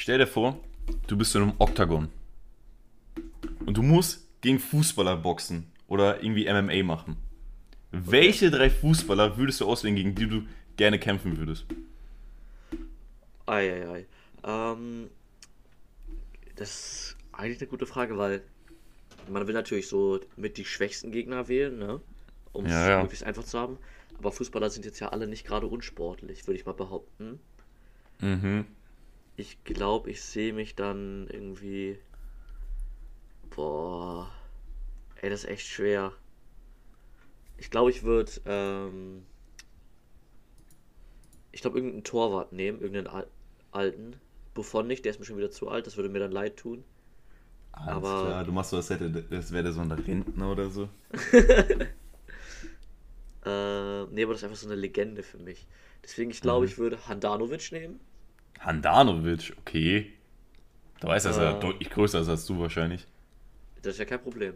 Stell dir vor, du bist in einem Oktagon. Und du musst gegen Fußballer boxen oder irgendwie MMA machen. Welche drei Fußballer würdest du auswählen, gegen die du gerne kämpfen würdest? Eieiei. Ähm, das ist eigentlich eine gute Frage, weil man will natürlich so mit die schwächsten Gegner wählen, ne? Um es Ja, ja. möglichst einfach zu haben. Aber Fußballer sind jetzt ja alle nicht gerade unsportlich, würde ich mal behaupten. Mhm. Ich glaube, ich sehe mich dann irgendwie. Boah. Ey, das ist echt schwer. Ich glaube, ich würde. Ähm, ich glaube, irgendeinen Torwart nehmen, irgendeinen Al alten. Buffon nicht, der ist mir schon wieder zu alt, das würde mir dann leid tun. Alles Aber- klar, du machst so, als hätte, das wäre der so ein Rentner oder so. Äh, nee, aber das ist einfach so eine Legende für mich. Deswegen, ich glaube, Mhm. ich würde Handanovic nehmen. Handanovic, okay. Da weiß er, dass er deutlich größer ist als du wahrscheinlich. Das ist ja kein Problem.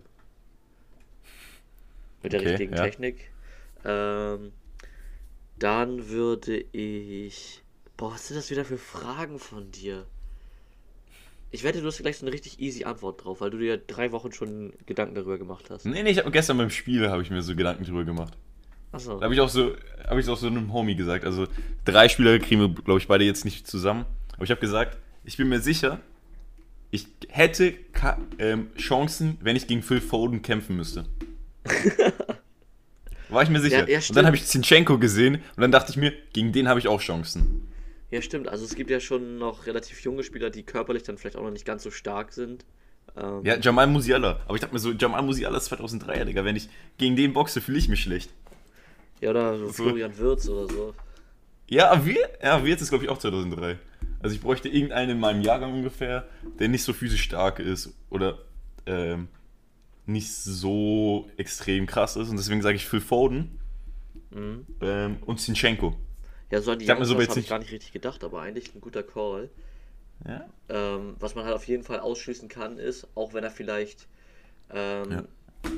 Mit der Okay, richtigen ja. Technik. Ähm, dann würde ich. Boah, was sind das wieder für Fragen von dir? Ich wette, du hast gleich so eine richtig easy Antwort drauf, weil du dir drei Wochen schon Gedanken darüber gemacht hast. Nee, nee, ich habe gestern beim Spiel habe ich mir so Gedanken drüber gemacht. Achso. Da habe ich auch so, habe ich auch so einem Homie gesagt. Also drei Spieler kriegen wir, glaube ich, beide jetzt nicht zusammen. Aber ich habe gesagt, ich bin mir sicher, ich hätte Ka ähm, Chancen, wenn ich gegen Phil Foden kämpfen müsste. War ich mir sicher. Ja, ja, und dann habe ich Zinchenko gesehen und dann dachte ich mir, gegen den habe ich auch Chancen. Ja, stimmt. Also es gibt ja schon noch relativ junge Spieler, die körperlich dann vielleicht auch noch nicht ganz so stark sind. Ähm, Ja, Jamal Musiala. Aber ich dachte mir so, Jamal Musiala ist 2003er, Digga. Wenn ich gegen den boxe, fühle ich mich schlecht. Ja oder so So. Florian Wirtz oder so. Ja, wir, ja, wir ist glaube ich auch 2003. Also ich bräuchte irgendeinen in meinem Jahrgang ungefähr, der nicht so physisch stark ist oder ähm, nicht so extrem krass ist. Und deswegen sage ich Phil Foden Mhm. ähm, und Zinchenko. Ja, so an die Ich hab mir so Youngsters jetzt habe ich gar nicht richtig gedacht, aber eigentlich ein guter Call. Ja? Ähm, was man halt auf jeden Fall ausschließen kann, ist, auch wenn er vielleicht ähm, Ja.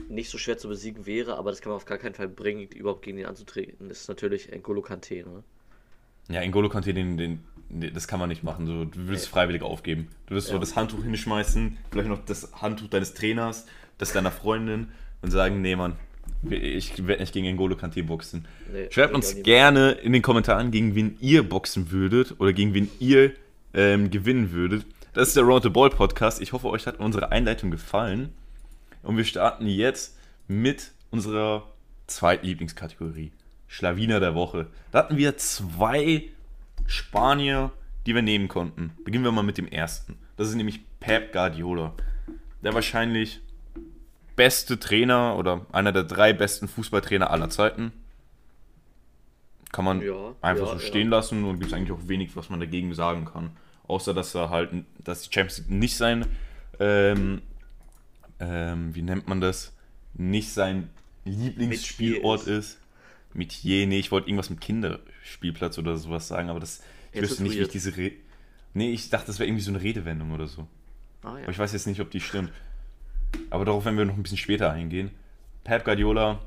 Nicht so schwer zu besiegen wäre, aber das kann man auf gar keinen Fall bringen, überhaupt gegen ihn anzutreten, ist natürlich N'Golo Kante, ne? Ja, N'Golo Kanté, den, den, den, das kann man nicht machen. So, du würdest freiwillig aufgeben. Du wirst so Ja. das Handtuch hinschmeißen, vielleicht noch das Handtuch deines Trainers, das deiner Freundin und sagen, nee, Mann, ich werde nicht gegen N'Golo Kanté boxen. Nee, Schreibt uns gerne in den Kommentaren, gegen wen ihr boxen würdet oder gegen wen ihr ähm, gewinnen würdet. Das ist der Round the Ball Podcast. Ich hoffe, euch hat unsere Einleitung gefallen. Und wir starten jetzt mit unserer zweiten Lieblingskategorie. Schlawiner der Woche. Da hatten wir zwei Spanier, die wir nehmen konnten. Beginnen wir mal mit dem ersten. Das ist nämlich Pep Guardiola. Der wahrscheinlich beste Trainer oder einer der drei besten Fußballtrainer aller Zeiten. Kann man Ja, einfach ja, so ja. stehen lassen und gibt es eigentlich auch wenig, was man dagegen sagen kann. Außer dass er halt, dass die Champions League nicht sein, ähm, ähm, wie nennt man das, nicht sein Lieblingsspielort Metier ist. Metier, nee, ich wollte irgendwas mit Kinderspielplatz oder sowas sagen, aber das, ich Jetzt wüsste ist nicht, wie ich diese Re Nee, ich dachte, das wäre irgendwie so eine Redewendung oder so. Ah, ja. Aber ich weiß jetzt nicht, ob die stimmt. Aber darauf werden wir noch ein bisschen später eingehen. Pep Guardiola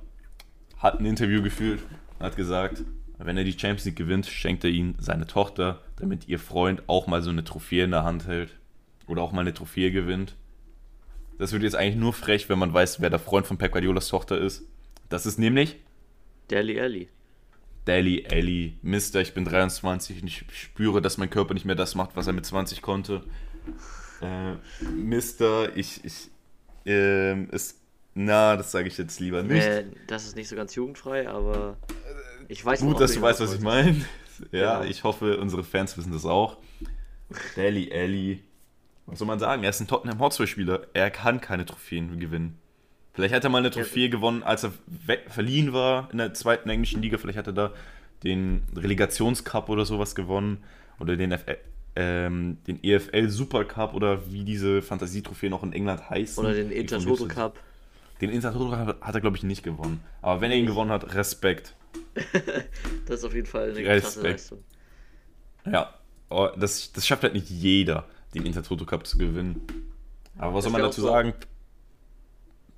hat ein Interview geführt und hat gesagt, wenn er die Champions League gewinnt, schenkt er ihnen seine Tochter, damit ihr Freund auch mal so eine Trophäe in der Hand hält. Oder auch mal eine Trophäe gewinnt. Das wird jetzt eigentlich nur frech, wenn man weiß, wer der Freund von Pep Guardiolas Tochter ist. Das ist nämlich Deli Alli. Dally Alley, Mister, ich bin 23 und ich spüre, dass mein Körper nicht mehr das macht, was er mit 20 konnte. Äh, Mister, ich, ich, ähm, ist, na, das sage ich jetzt lieber nicht. Äh, das ist nicht so ganz jugendfrei, aber ich weiß Gut, worauf dass du weißt, was ich meine. Ja, Genau. ich hoffe, unsere Fans wissen das auch. Dally Alley, was soll man sagen? Er ist ein Tottenham Hotspur-Spieler. Er kann keine Trophäen gewinnen. Vielleicht hat er mal eine Trophäe gewonnen, als er verliehen war in der zweiten englischen Liga. Vielleicht hat er da den Relegationscup oder sowas gewonnen. Oder den, F ähm, den EFL Supercup oder wie diese Fantasietrophäen auch in England heißen. Oder den Intertoto Cup. Den Intertoto hat hat er, glaube ich, nicht gewonnen. Aber wenn er ihn gewonnen hat, Respekt. Das ist auf jeden Fall eine Respekt. krasse Leistung. Ja, oh, das, das schafft halt nicht jeder, den Intertoto Cup zu gewinnen. Aber was Das soll man dazu so. sagen?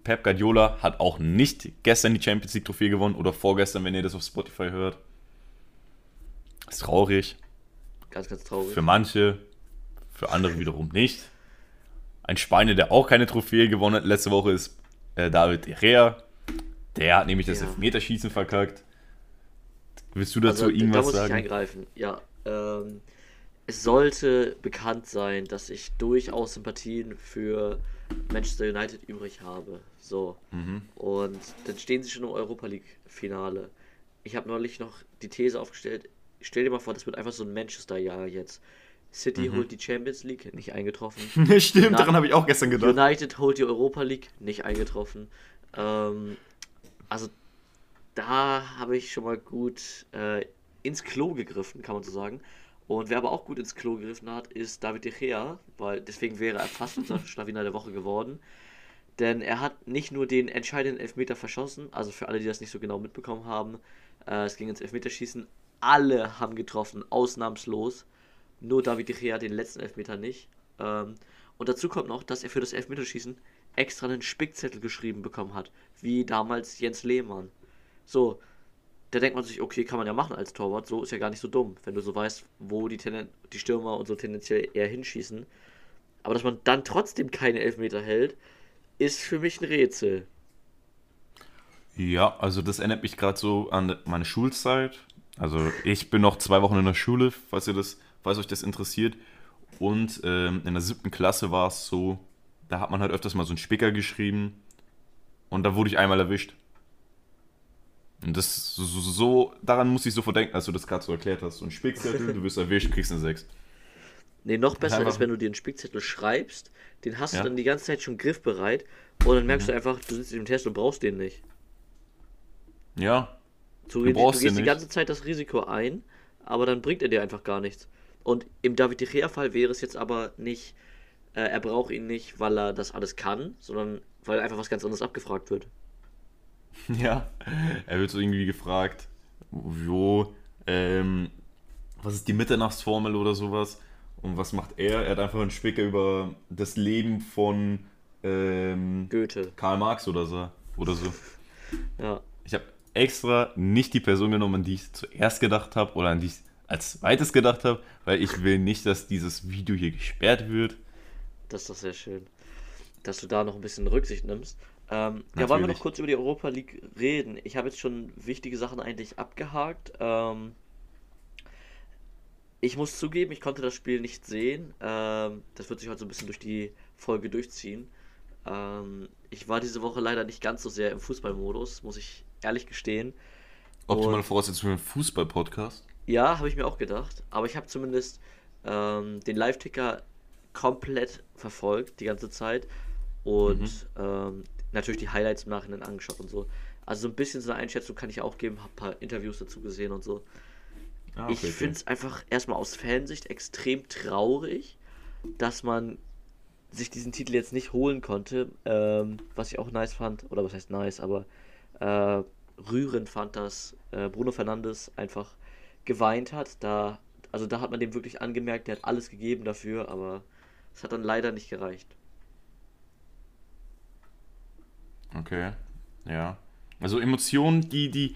Pep Guardiola hat auch nicht gestern die Champions League Trophäe gewonnen oder vorgestern, wenn ihr das auf Spotify hört. Ist traurig. Ganz, ganz traurig. Für manche. für andere wiederum nicht. Ein Spanier, der auch keine Trophäe gewonnen hat letzte Woche, ist äh, David Herrera. Der hat nämlich das Ja. Elfmeterschießen verkackt. Willst du dazu Also, irgendwas da muss ich sagen? eingreifen. Ja, ähm, es sollte bekannt sein, dass ich durchaus Sympathien für Manchester United übrig habe. So. Mhm. Und dann stehen sie schon im Europa League-Finale. Ich habe neulich noch die These aufgestellt. Stell dir mal vor, das wird einfach so ein Manchester-Jahr jetzt. City Mhm. holt die Champions League, nicht eingetroffen. Stimmt, Na- daran habe ich auch gestern gedacht. United holt die Europa League, nicht eingetroffen. Ähm, also da habe ich schon mal gut äh, ins Klo gegriffen, kann man so sagen. Und wer aber auch gut ins Klo gegriffen hat, ist David De Gea, weil deswegen wäre er fast unser Schlawiner der Woche geworden. Denn er hat nicht nur den entscheidenden Elfmeter verschossen, also für alle, die das nicht so genau mitbekommen haben, äh, es ging ins Elfmeterschießen. Alle haben getroffen, ausnahmslos. Nur David De Gea den letzten Elfmeter nicht. Ähm, und dazu kommt noch, dass er für das Elfmeterschießen extra einen Spickzettel geschrieben bekommen hat, wie damals Jens Lehmann. So, da denkt man sich, okay, kann man ja machen als Torwart, so ist ja gar nicht so dumm, wenn du so weißt, wo die, Tenden die Stürmer und so tendenziell eher hinschießen. Aber dass man dann trotzdem keine Elfmeter hält, ist für mich ein Rätsel. Ja, also das erinnert mich gerade so an meine Schulzeit. Also ich bin noch zwei Wochen in der Schule, falls ihr das, falls euch das interessiert. Und ähm, in der siebten Klasse war es so, da hat man halt öfters mal so einen Spicker geschrieben und da wurde ich einmal erwischt. Und das so, so daran muss ich sofort denken, als du das gerade so erklärt hast. So ein Spickzettel, du wirst erwischt, kriegst eine 6. Nee, noch besser einfach- ist, wenn du dir einen Spickzettel schreibst, den hast Ja. du dann die ganze Zeit schon griffbereit und dann merkst du einfach, du sitzt im Test und brauchst den nicht. Ja, Du, Du brauchst du gehst den die ganze Zeit das Risiko ein, aber dann bringt er dir einfach gar nichts. Und im David De Gea-Fall wäre es jetzt aber nicht, äh, er braucht ihn nicht, weil er das alles kann, sondern weil einfach was ganz anderes abgefragt wird. Ja, er wird so irgendwie gefragt, wo, ähm, was ist die Mitternachtsformel oder sowas? Und was macht er? Er hat einfach einen Spicker über das Leben von ähm, Goethe. Karl Marx oder so. Oder so. Ja. Ich habe extra nicht die Person genommen, an die ich zuerst gedacht habe oder an die ich als zweites gedacht habe, weil ich will nicht, dass dieses Video hier gesperrt wird. Das ist doch sehr schön. Dass du da noch ein bisschen Rücksicht nimmst. Ähm, ja, wollen wir noch kurz über die Europa League reden? Ich habe jetzt schon wichtige Sachen eigentlich abgehakt. Ähm, ich muss zugeben, ich konnte das Spiel nicht sehen. Ähm, das wird sich heute so ein bisschen durch die Folge durchziehen. Ähm, ich war diese Woche leider nicht ganz so sehr im Fußballmodus, muss ich ehrlich gestehen. Optimale Voraussetzung für einen Fußball-Podcast. Ja, habe ich mir auch gedacht. Aber ich habe zumindest ähm, den Live-Ticker komplett verfolgt die ganze Zeit. Und ähm, natürlich die Highlights im Nachhinein angeschaut und so. Also so ein bisschen so eine Einschätzung kann ich auch geben. Habe ein paar Interviews dazu gesehen und so. Ah, ich finde es einfach erstmal aus Fansicht extrem traurig, dass man sich diesen Titel jetzt nicht holen konnte. Ähm, was ich auch nice fand, oder was heißt nice, aber äh, rührend fand, dass äh, Bruno Fernandes einfach geweint hat. Da, also da hat man dem wirklich angemerkt, der hat alles gegeben dafür, aber es hat dann leider nicht gereicht. Okay, ja. Also Emotionen, die, die,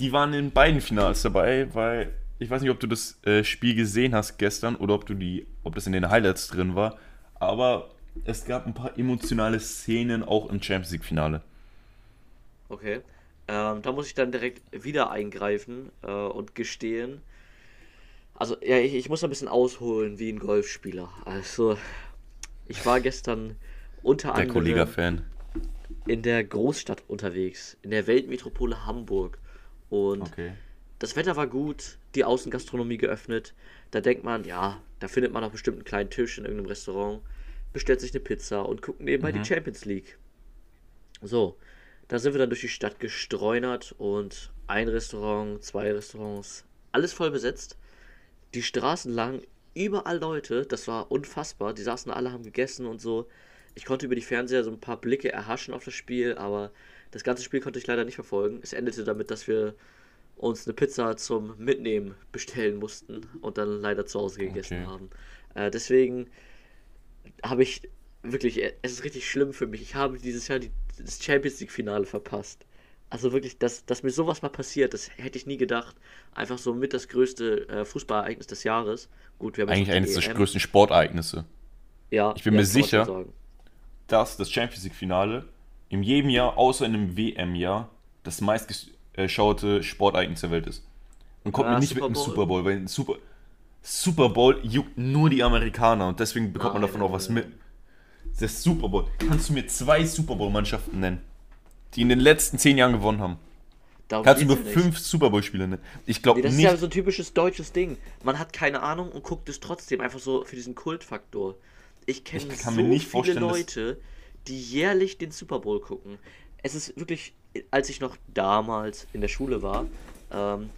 die waren in beiden Finals dabei, weil ich weiß nicht, ob du das äh, Spiel gesehen hast gestern oder ob du die, ob das in den Highlights drin war, aber es gab ein paar emotionale Szenen auch im Champions League Finale. Okay. Ähm, da muss ich dann direkt wieder eingreifen äh, und gestehen. Also, ja, ich, ich muss ein bisschen ausholen wie ein Golfspieler. Also, ich war gestern unter Der anderem Kollega-Fan. In der Großstadt unterwegs, in der Weltmetropole Hamburg. Und Okay. das Wetter war gut, die Außengastronomie geöffnet. Da denkt man, ja, da findet man auch bestimmt einen kleinen Tisch in irgendeinem Restaurant, bestellt sich eine Pizza und guckt nebenbei die Champions League. So, da sind wir dann durch die Stadt gestreunert und ein Restaurant, zwei Restaurants, alles voll besetzt. Die Straßen lang, überall Leute, das war unfassbar. Die saßen alle, haben gegessen und so. Ich konnte über die Fernseher so ein paar Blicke erhaschen auf das Spiel, aber das ganze Spiel konnte ich leider nicht verfolgen. Es endete damit, dass wir uns eine Pizza zum Mitnehmen bestellen mussten und dann leider zu Hause gegessen Okay. haben. Äh, deswegen habe ich wirklich, es ist richtig schlimm für mich. Ich habe dieses Jahr die, das Champions League Finale verpasst. Also wirklich, dass, dass mir sowas mal passiert, das hätte ich nie gedacht. Einfach so mit das größte äh, Fußballereignis des Jahres. Gut, wir haben Eigentlich eines der EM. größten Sportereignisse. Ja, Ich bin ja, mir sicher. Dass das Champions League-Finale in jedem Jahr, außer in einem WM-Jahr, das meistgeschaute Sportereignis der Welt ist. Und kommt Ja, mir nicht Super mit dem Bowl. Super Bowl, weil ein Super, Super Bowl juckt nur die Amerikaner und deswegen bekommt man Nein, davon auch nein, was nein. mit. Das Super Bowl. Kannst du mir zwei Super Bowl-Mannschaften nennen, die in den letzten zehn Jahren gewonnen haben? Darum Kannst du mir fünf Super Bowl-Spiele nennen? Ich glaube Nee, das nicht. ist ja so ein typisches deutsches Ding. Man hat keine Ahnung und guckt es trotzdem einfach so für diesen Kultfaktor. Ich kenne so nicht viele Leute, die jährlich den Super Bowl gucken. Es ist wirklich, als ich noch damals in der Schule war, ähm,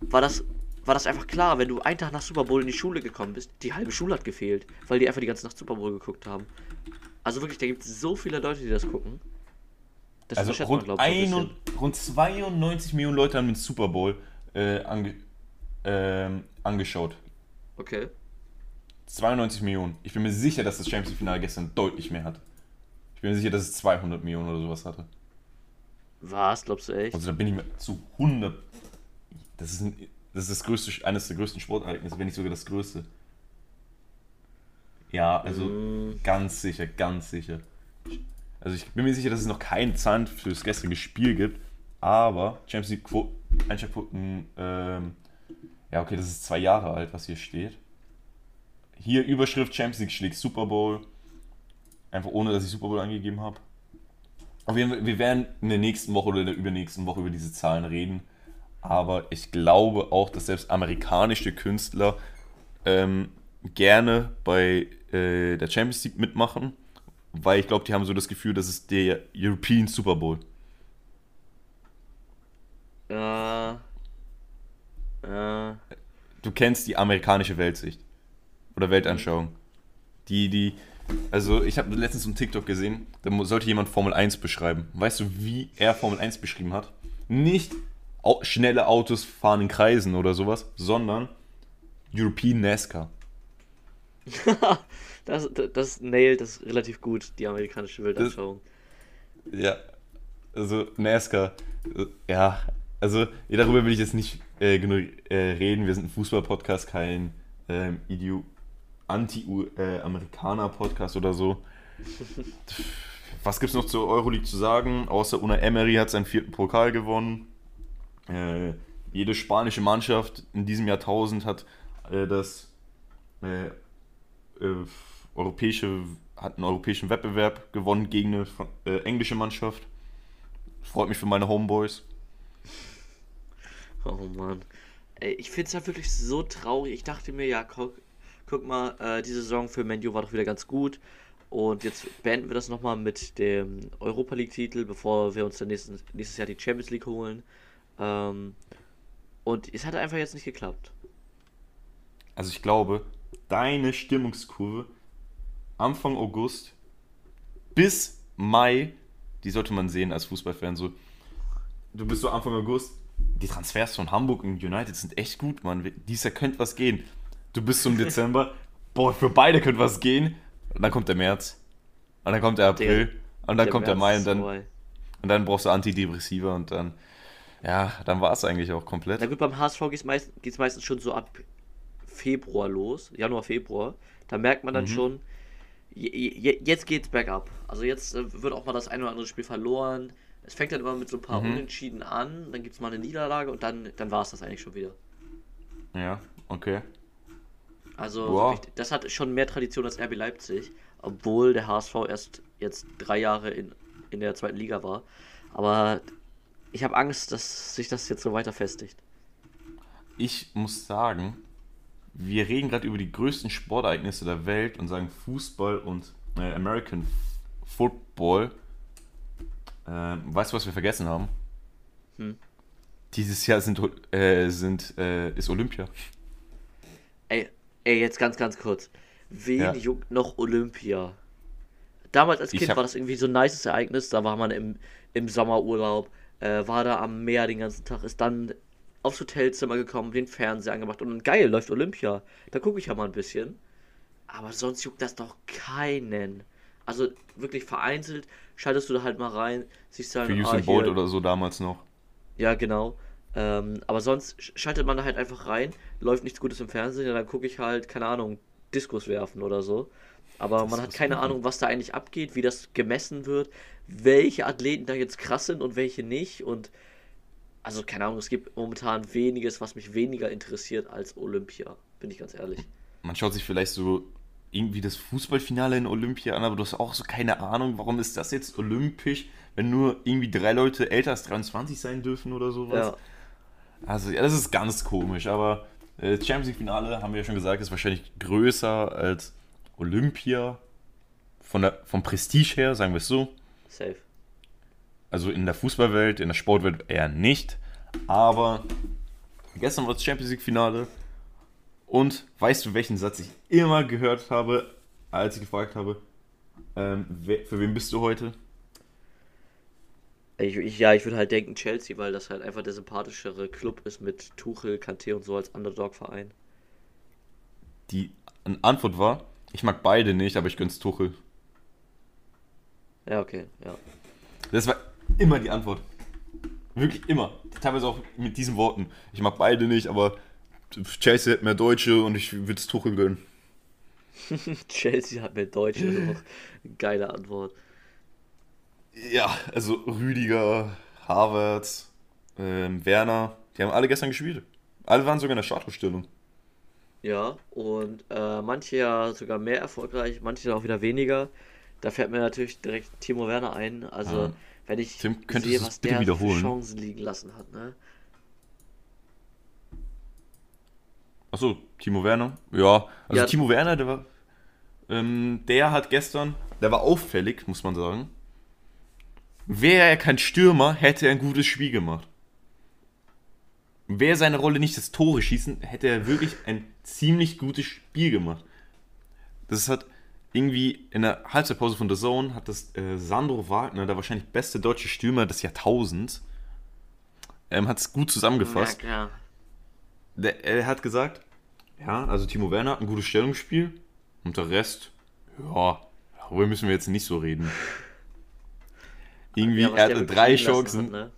war das war das einfach klar, wenn du einen Tag nach Super Bowl in die Schule gekommen bist, die halbe Schule hat gefehlt, weil die einfach die ganze Nacht Super Bowl geguckt haben. Also wirklich, da gibt es so viele Leute, die das gucken. Das Also rund, man, ich, so rund 92 Millionen Leute haben den Super Bowl äh, ange, ähm, angeschaut. Okay. 92 Millionen. Ich bin mir sicher, dass das Champions League-Finale gestern deutlich mehr hat. Ich bin mir sicher, dass es 200 Millionen oder sowas hatte. Was, glaubst du echt? Also da bin ich mir zu 100. Das ist, ein, das, ist das größte, eines der größten Sportereignisse, wenn nicht sogar das größte. Ja, also Mm. ganz sicher, ganz sicher. Also ich bin mir sicher, dass es noch keinen Zahn für das gestrige Spiel gibt, aber Champions League Quo- Einschaltquoten, ähm, ja okay, das ist zwei Jahre alt, was hier steht. Hier Überschrift Champions League schlägt Super Bowl. Einfach ohne, dass ich Super Bowl angegeben habe. Auf jeden Fall, wir werden in der nächsten Woche oder in der übernächsten Woche über diese Zahlen reden. Aber ich glaube auch, dass selbst amerikanische Künstler ähm, gerne bei äh, der Champions League mitmachen, weil ich glaube, die haben so das Gefühl, das ist der European Super Bowl. Äh. Äh. Du kennst die amerikanische Weltsicht oder Weltanschauung. Die, die, also ich habe letztens einen TikTok gesehen, da sollte jemand Formel 1 beschreiben. Weißt du, wie er Formel 1 beschrieben hat? Nicht au schnelle Autos fahren in Kreisen oder sowas, sondern European NASCAR. das, das, das nailt das relativ gut, die amerikanische Weltanschauung. Ja, also NASCAR, äh, ja, also darüber will ich jetzt nicht äh, genug äh, reden. Wir sind ein Fußball-Podcast, kein ähm, Idio Anti-Amerikaner-Podcast oder so. Was gibt's noch zur Euroleague zu sagen? Außer Una Emery hat seinen vierten Pokal gewonnen. Äh, jede spanische Mannschaft in diesem Jahrtausend hat äh, das äh, äh, europäische, hat einen europäischen Wettbewerb gewonnen gegen eine äh, englische Mannschaft. Freut mich für meine Homeboys. Oh Mann. Ey, ich finde es ja wirklich so traurig. Ich dachte mir, ja, guck, mal, äh, die Saison für Menu war doch wieder ganz gut. Und jetzt beenden wir das nochmal mit dem Europa League-Titel, bevor wir uns dann nächstes, nächstes Jahr die Champions League holen. Ähm, und es hat einfach jetzt nicht geklappt. Also ich glaube, deine Stimmungskurve Anfang August bis Mai, die sollte man sehen als Fußballfan. So, du bist so Anfang August, die Transfers von Hamburg und United sind echt gut, Mann. Dies Jahr könnte was gehen. Du bist so im Dezember, boah, für beide könnte was gehen. Und dann kommt der März. Und dann kommt der April. und dann kommt der März Mai und dann, vorbei. und dann brauchst du Antidepressiva und dann, ja, dann war es eigentlich auch komplett. Na gut, beim HSV geht es meist, geht's meistens schon so ab Februar los, Januar, Februar. Da merkt man dann Mhm. schon, je, je, jetzt geht's bergab. Also jetzt äh, wird auch mal das ein oder andere Spiel verloren. Es fängt dann immer mit so ein paar Mhm. Unentschieden an, dann gibt es mal eine Niederlage und dann, dann war es das eigentlich schon wieder. Ja, okay. Also Wow. wirklich, das hat schon mehr Tradition als RB Leipzig, obwohl der HSV erst jetzt drei Jahre in, in der zweiten Liga war. Aber ich habe Angst, dass sich das jetzt so weiter festigt. ich muss sagen, wir reden gerade über die größten Sportereignisse der Welt und sagen Fußball und äh, American Football. Ähm, weißt du, was wir vergessen haben? Hm. Dieses Jahr sind, äh, sind, äh, ist Olympia. Ey, ey, jetzt ganz, ganz kurz. Wen Ja. juckt noch Olympia? Damals als Kind hab- war das irgendwie so ein nices Ereignis. Da war man im, im Sommerurlaub, äh, war da am Meer den ganzen Tag, ist dann aufs Hotelzimmer gekommen, den Fernseher angemacht und geil, läuft Olympia. Da gucke ich ja mal ein bisschen. Aber sonst juckt das doch keinen. Also wirklich vereinzelt schaltest du da halt mal rein, siehst dann, Für ah, Usain Bolt hier- oder so damals noch. Ja, genau. Ähm, aber sonst sch- schaltet man da halt einfach rein, läuft nichts Gutes im Fernsehen, ja, dann gucke ich halt, keine Ahnung, Diskus werfen oder so. Aber man hat keine. Ahnung, was da eigentlich abgeht, wie das gemessen wird, welche Athleten da jetzt krass sind und welche nicht. Und also keine Ahnung, es gibt momentan weniges, was mich weniger interessiert als Olympia, bin ich ganz ehrlich. Man schaut sich vielleicht so irgendwie das Fußballfinale in Olympia an, aber du hast auch so keine Ahnung, warum ist das jetzt olympisch, wenn nur irgendwie drei Leute älter als 23 sein dürfen oder sowas. Ja, Also, ja, das ist ganz komisch, aber äh, Champions League-Finale, haben wir ja schon gesagt, ist wahrscheinlich größer als Olympia. Von der, vom Prestige her, sagen wir es so. safe. Also in der Fußballwelt, in der Sportwelt eher nicht. Aber gestern war das Champions League-Finale. Und weißt du, welchen Satz ich immer gehört habe, als ich gefragt habe, ähm, wer, für wen bist du heute? Ich, ich, ja, ich würde halt denken Chelsea, weil das halt einfach der sympathischere Club ist mit Tuchel, Kanté und so als Underdog-Verein. Die Antwort war, ich mag beide nicht, aber ich gönn's Tuchel. Ja, okay, ja. Das war immer die Antwort. Wirklich immer. Teilweise auch mit diesen Worten. Ich mag beide nicht, aber Chelsea hat mehr Deutsche und ich würde es Tuchel gönnen. Chelsea hat mir Deutsche. Geile Antwort. Ja, also Rüdiger, Havertz, ähm, Werner, die haben alle gestern gespielt. Alle waren sogar in der Startaufstellung. Ja, und äh, manche ja sogar mehr erfolgreich, manche dann auch wieder weniger. Da fällt mir natürlich direkt Timo Werner ein. Also, Ja. wenn ich Tim, sehe, was bitte der für wiederholen? Chancen liegen lassen hat, ne? Achso, Timo Werner. Ja, also Ja. Timo Werner, der war. Ähm, der hat gestern, der war auffällig, muss man sagen. Wäre er kein Stürmer, hätte er ein gutes Spiel gemacht. Wäre seine Rolle nicht das Tore schießen, hätte er wirklich ein ziemlich gutes Spiel gemacht. Das hat irgendwie in der Halbzeitpause von The Zone hat das äh, Sandro Wagner, der wahrscheinlich beste deutsche Stürmer des Jahrtausends, ähm, hat es gut zusammengefasst. Ja. Der, er hat gesagt, ja, also Timo Werner hat ein gutes Stellungsspiel und der Rest, ja, darüber müssen wir jetzt nicht so reden. Irgendwie, Ja, er hatte drei Chancen, Hat, ne?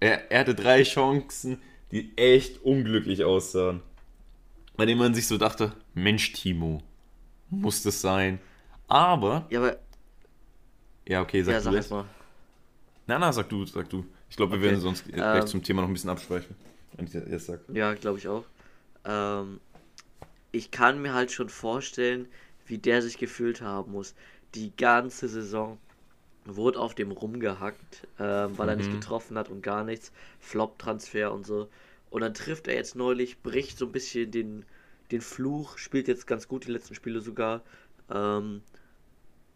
er, er hatte drei Chancen, die echt unglücklich aussahen. Bei denen man sich so dachte, Mensch, Timo, muss das sein? Aber, Ja, aber, ja, okay, sag ja, du sag erst mal. Na, na, sag du, sag du. Ich glaube, wir Okay, werden sonst gleich ähm, zum Thema noch ein bisschen abschweifen. Wenn ich das jetzt sag. Ja, glaube ich auch. Ähm, ich kann mir halt schon vorstellen, wie der sich gefühlt haben muss. Die ganze Saison wurde auf dem rumgehackt, ähm, weil er nicht Mhm. getroffen hat und gar nichts. Flop-Transfer und so. Und dann trifft er jetzt neulich, bricht so ein bisschen den, den Fluch, spielt jetzt ganz gut die letzten Spiele sogar. Ähm,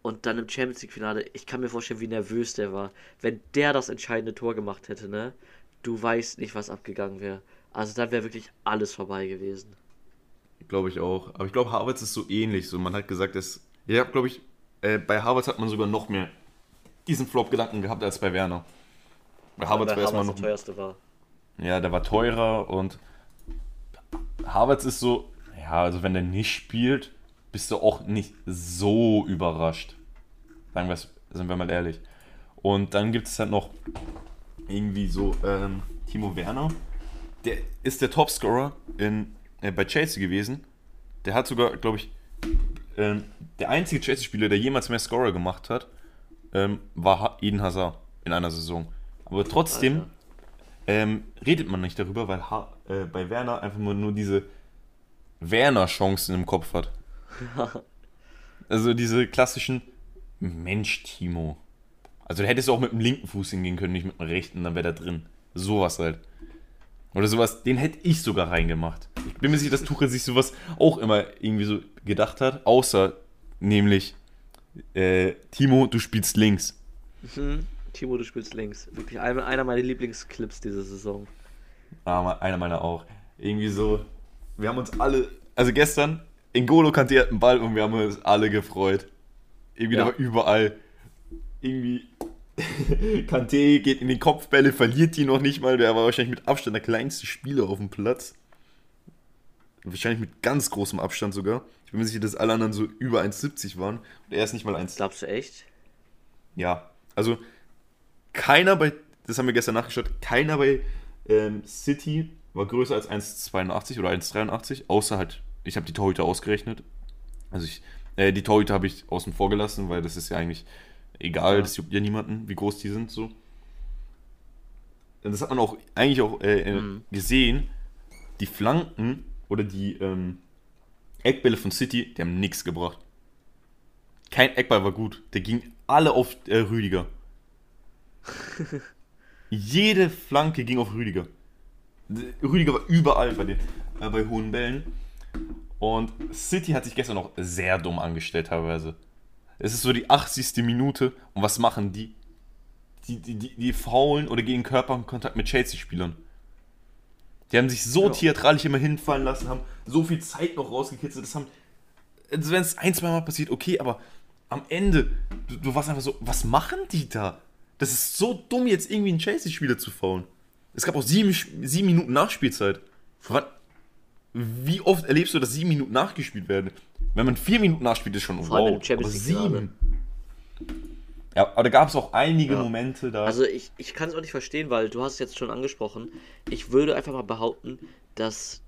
und dann im Champions League-Finale, ich kann mir vorstellen, wie nervös der war. Wenn der das entscheidende Tor gemacht hätte, ne? Du weißt nicht, was abgegangen wäre. Also dann wäre wirklich alles vorbei gewesen. Glaube ich auch. Aber ich glaube, Harvards ist so ähnlich. So, man hat gesagt, dass. Ja, glaube ich, äh, bei Harvards hat man sogar noch mehr diesen Flop-Gedanken gehabt als bei Werner. Bei Harvards Weil war erstmal Havertz noch. der teuerste war. Ja, der war teurer und Harvards ist so. Ja, also wenn der nicht spielt, bist du auch nicht so überrascht. Sagen wir sind wir mal ehrlich. Und dann gibt es halt noch irgendwie so ähm, Timo Werner. Der ist der Topscorer in, äh, bei Chelsea gewesen. Der hat sogar, glaube ich, ähm, der einzige Chelsea-Spieler, der jemals mehr Scorer gemacht hat, ähm, war Eden Hazard in einer Saison. Aber trotzdem ähm, redet man nicht darüber, weil ha äh, bei Werner einfach nur, nur diese Werner-Chancen im Kopf hat. Also diese klassischen Mensch, Timo. Also da hättest du auch mit dem linken Fuß hingehen können, nicht mit dem rechten, dann wäre da drin. Sowas halt. Oder sowas, den hätte ich sogar reingemacht. Ich bin mir sicher, dass Tuchel sich sowas auch immer irgendwie so gedacht hat, außer nämlich äh, Timo, du spielst links. Mhm. Timo, du spielst links. Wirklich einer, einer meiner Lieblingsclips diese Saison. Ah, einer meiner auch. Irgendwie so, wir haben uns alle, also gestern, N'Golo Kanté hat einen Ball und wir haben uns alle gefreut. Irgendwie Ja. da war überall. Irgendwie, Kanté geht in die Kopfbälle, verliert die noch nicht mal. Der war wahrscheinlich mit Abstand der kleinste Spieler auf dem Platz. Wahrscheinlich mit ganz großem Abstand sogar. Ich bin mir sicher, dass alle anderen so über 1,70 waren. Und er ist nicht mal 1. Glaubst du echt? Ja. Also, keiner bei, das haben wir gestern nachgeschaut, keiner bei ähm, City war größer als 1,82 oder 1,83, außer halt, ich habe die Torhüter ausgerechnet. Also ich, äh, die Torhüter habe ich außen vor gelassen, weil das ist ja eigentlich egal, ja. das juckt ja niemanden, wie groß die sind, so. Das hat man auch eigentlich auch äh, äh, mhm. gesehen, die Flanken oder die ähm, Eckbälle von City, die haben nichts gebracht. Kein Eckball war gut. Der ging alle auf äh, Rüdiger. Jede Flanke ging auf Rüdiger. Rüdiger war überall bei, den, äh, bei hohen Bällen. Und City hat sich gestern noch sehr dumm angestellt teilweise. Es ist so die 80. Minute und was machen die? Die, die, die, die faulen oder gehen Körperkontakt mit Chelsea-Spielern. Die haben sich so ja. theatralisch immer hinfallen lassen, haben so viel Zeit noch rausgekitzelt. Das haben, also wenn es ein, zwei Mal passiert, okay, aber am Ende, du, du warst einfach so, was machen die da? Das ist so dumm, jetzt irgendwie einen Chelsea-Spieler zu faulen. Es gab auch sieben, sieben Minuten Nachspielzeit. Wie oft erlebst du, dass sieben Minuten nachgespielt werden? Wenn man vier Minuten nachspielt, ist schon Vor wow. Aber sieben. Ja, aber da gab es auch einige ja. Momente da. Also ich, ich kann es auch nicht verstehen, weil du hast es jetzt schon angesprochen. Ich würde einfach mal behaupten, dass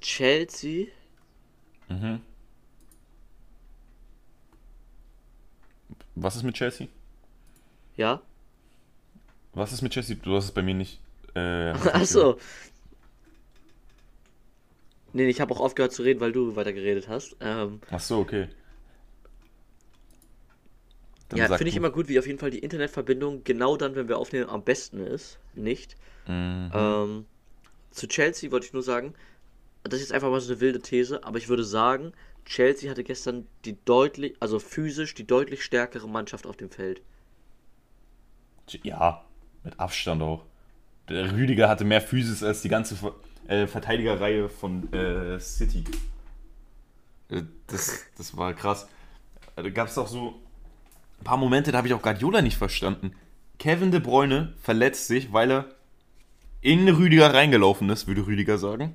Chelsea. Mhm. Was ist mit Chelsea? Ja. Was ist mit Chelsea? Du hast es bei mir nicht. Äh, Achso. Nee, ich habe auch aufgehört zu reden, weil du weiter geredet hast. Ähm, Ach so, okay. Dann ja, finde ich immer gut, wie auf jeden Fall die Internetverbindung genau dann, wenn wir aufnehmen, am besten ist. Nicht. Mhm. Ähm, zu Chelsea wollte ich nur sagen, das ist jetzt einfach mal so eine wilde These, aber ich würde sagen, Chelsea hatte gestern die deutlich, also physisch die deutlich stärkere Mannschaft auf dem Feld. Ja, mit Abstand auch. Der Rüdiger hatte mehr Physis als die ganze äh, Verteidigerreihe von äh, City. Äh, das, das war krass. Da gab es auch so ein paar Momente, da habe ich auch Guardiola nicht verstanden. Kevin De Bruyne verletzt sich, weil er in Rüdiger reingelaufen ist, würde Rüdiger sagen.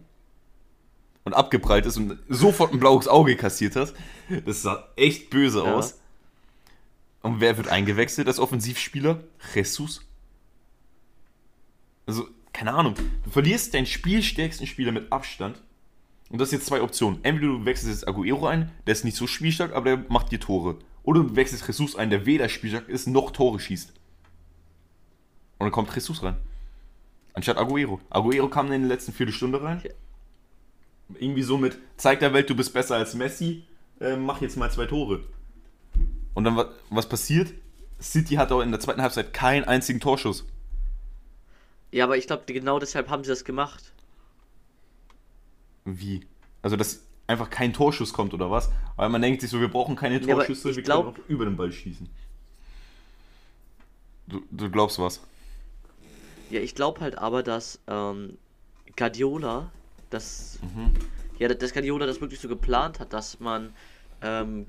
Und abgeprallt ist und sofort ein blaues Auge kassiert hat. Das sah echt böse ja. aus. Und wer wird eingewechselt als Offensivspieler? Jesus. Also, keine Ahnung. Du verlierst deinen spielstärksten Spieler mit Abstand. Und das sind jetzt zwei Optionen. Entweder du wechselst jetzt Aguero ein, der ist nicht so spielstark, aber der macht dir Tore. Oder du wechselst Jesus ein, der weder spielstark ist, noch Tore schießt. Und dann kommt Jesus rein. Anstatt Aguero. Aguero kam in der letzten Viertelstunde rein. Irgendwie so mit, zeig der Welt, du bist besser als Messi, äh, mach jetzt mal zwei Tore. Und dann, was passiert? City hat auch in der zweiten Halbzeit keinen einzigen Torschuss. Ja, aber ich glaube, genau deshalb haben sie das gemacht. Wie? Also, dass einfach kein Torschuss kommt oder was? Weil man denkt sich so, wir brauchen keine Torschüsse, ja, wir glaub... können auch über den Ball schießen. Du, du glaubst was? Ja, ich glaube halt aber, dass ähm, Guardiola, das, mhm. ja, dass Guardiola das wirklich so geplant hat, dass man ähm,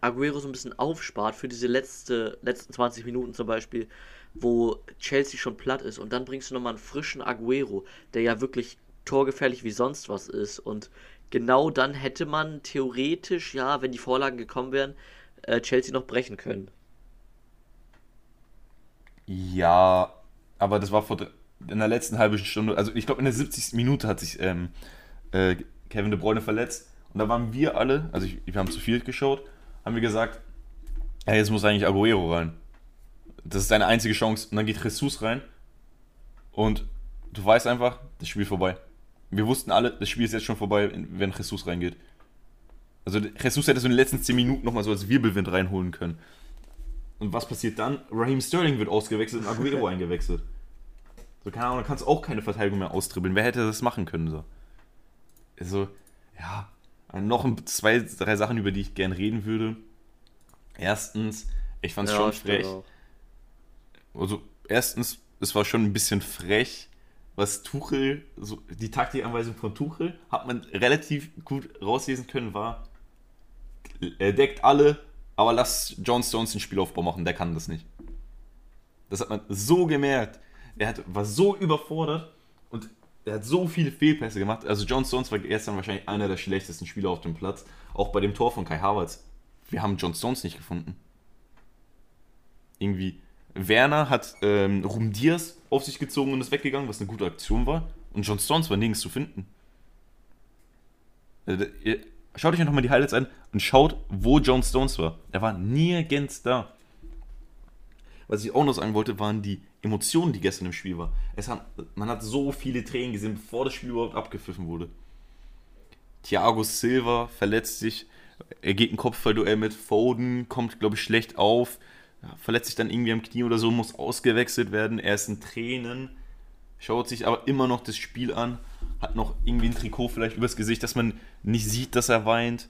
Aguero so ein bisschen aufspart für diese letzte, letzten 20 Minuten zum Beispiel, wo Chelsea schon platt ist und dann bringst du nochmal einen frischen Aguero, der ja wirklich torgefährlich wie sonst was ist und genau dann hätte man theoretisch, ja, wenn die Vorlagen gekommen wären, äh, Chelsea noch brechen können. Ja, aber das war vor in der letzten halben Stunde, also ich glaube in der 70. Minute hat sich ähm, äh, Kevin De Bruyne verletzt und da waren wir alle, also ich, wir haben zu viel geschaut, haben wir gesagt, ja, jetzt muss eigentlich Aguero rein. Das ist deine einzige Chance. Und dann geht Jesus rein. Und du weißt einfach, das Spiel vorbei. Wir wussten alle, das Spiel ist jetzt schon vorbei, wenn Jesus reingeht. Also Jesus hätte so in den letzten 10 Minuten nochmal so als Wirbelwind reinholen können. Und was passiert dann? Raheem Sterling wird ausgewechselt und Aguero eingewechselt. So, keine Ahnung, da kannst du auch keine Verteidigung mehr austribbeln. Wer hätte das machen können? So, also, ja, noch zwei, drei Sachen, über die ich gern reden würde. Erstens, ich fand es ja, schon frech. Also, erstens, es war schon ein bisschen frech, was Tuchel, so die Taktikanweisung von Tuchel, hat man relativ gut rauslesen können, war, er deckt alle, aber lass John Stones den Spielaufbau machen, der kann das nicht. Das hat man so gemerkt. Er hat, war so überfordert und er hat so viele Fehlpässe gemacht. Also John Stones war gestern wahrscheinlich einer der schlechtesten Spieler auf dem Platz. Auch bei dem Tor von Kai Havertz. Wir haben John Stones nicht gefunden. Irgendwie. Werner hat ähm, Ruben auf sich gezogen und ist weggegangen, was eine gute Aktion war. Und John Stones war nirgends zu finden. Also, schaut euch einfach mal die Highlights an und schaut, wo John Stones war. Er war nirgends da. Was ich auch noch sagen wollte, waren die Emotionen, die gestern im Spiel waren. Hat, man hat so viele Tränen gesehen, bevor das Spiel überhaupt abgepfiffen wurde. Thiago Silva verletzt sich, er geht ein Kopfballduell mit Foden, kommt, glaube ich, schlecht auf, verletzt sich dann irgendwie am Knie oder so, muss ausgewechselt werden. Er ist in Tränen, schaut sich aber immer noch das Spiel an, hat noch irgendwie ein Trikot vielleicht übers Gesicht, dass man nicht sieht, dass er weint.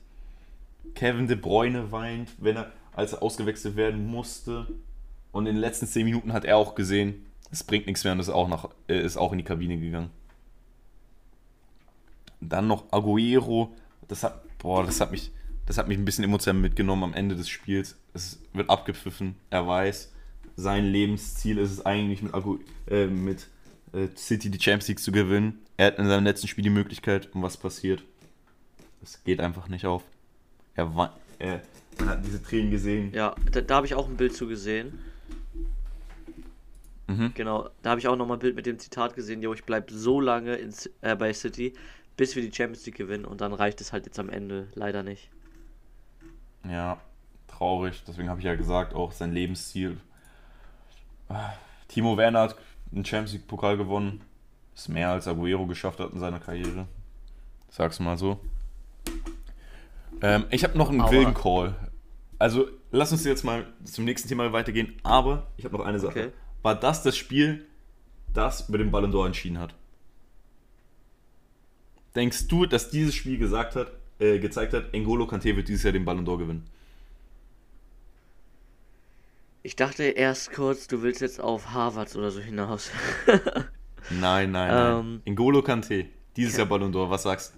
Kevin De Bruyne weint, wenn er, als er ausgewechselt werden musste. Und in den letzten 10 Minuten hat er auch gesehen, es bringt nichts mehr und ist auch, nach, äh, ist auch in die Kabine gegangen. Dann noch Aguero, das hat, boah, das hat mich, das hat mich ein bisschen emotional mitgenommen am Ende des Spiels. Es wird abgepfiffen, er weiß, sein Lebensziel ist es eigentlich mit, Agu, äh, mit äh, City die Champions League zu gewinnen. Er hat in seinem letzten Spiel die Möglichkeit und was passiert? Es geht einfach nicht auf. Er, war, er man hat diese Tränen gesehen. Ja, da, da habe ich auch ein Bild zu gesehen. Mhm. Genau, da habe ich auch nochmal ein Bild mit dem Zitat gesehen, jo, ich bleibe so lange in, äh, bei City, bis wir die Champions League gewinnen und dann reicht es halt jetzt am Ende leider nicht. Ja, traurig, deswegen habe ich ja gesagt, auch sein Lebensziel. Timo Werner hat einen Champions League Pokal gewonnen, ist mehr als Aguero geschafft hat in seiner Karriere. Sag's mal so. Ähm, ich habe noch einen wilden Call. Also, lass uns jetzt mal zum nächsten Thema weitergehen, aber ich habe noch eine Sache. Okay war das das Spiel, das über den Ballon d'Or entschieden hat? Denkst du, dass dieses Spiel gesagt hat, äh, gezeigt hat, N'Golo Kante wird dieses Jahr den Ballon d'Or gewinnen? Ich dachte erst kurz, du willst jetzt auf Harvard oder so hinaus. nein, nein, nein. Ähm, N'Golo Kante, dieses ja. Jahr Ballon d'Or, was sagst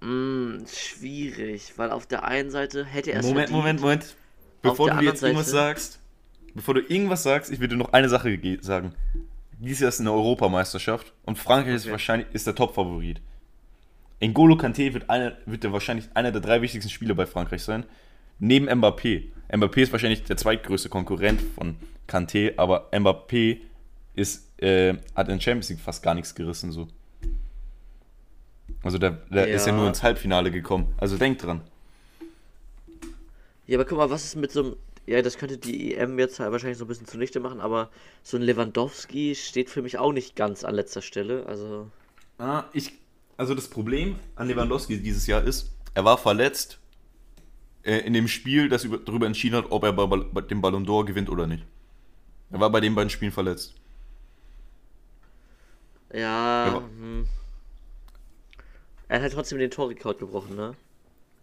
du? Mm, schwierig, weil auf der einen Seite hätte er es Moment. Moment, Moment. Bevor du jetzt irgendwas sagst, bevor du irgendwas sagst, ich will dir noch eine Sache sagen. Dies Jahr ist eine Europameisterschaft und Frankreich okay. ist wahrscheinlich ist der Top-Favorit. N'Golo Kanté wird, eine, wird der wahrscheinlich einer der drei wichtigsten Spieler bei Frankreich sein. Neben Mbappé. Mbappé ist wahrscheinlich der zweitgrößte Konkurrent von Kanté, aber Mbappé ist, äh, hat in Champions League fast gar nichts gerissen. So. Also der, der ja. ist ja nur ins Halbfinale gekommen. Also denk dran. Ja, aber guck mal, was ist mit so einem. Ja, das könnte die EM jetzt halt wahrscheinlich so ein bisschen zunichte machen, aber so ein Lewandowski steht für mich auch nicht ganz an letzter Stelle. Also. Ah, ich. Also das Problem an Lewandowski dieses Jahr ist, er war verletzt äh, in dem Spiel, das über, darüber entschieden hat, ob er bei, bei dem Ballon d'Or gewinnt oder nicht. Er war bei den beiden Spielen verletzt. Ja. Er, hm. er hat halt trotzdem den Torrekord gebrochen, ne?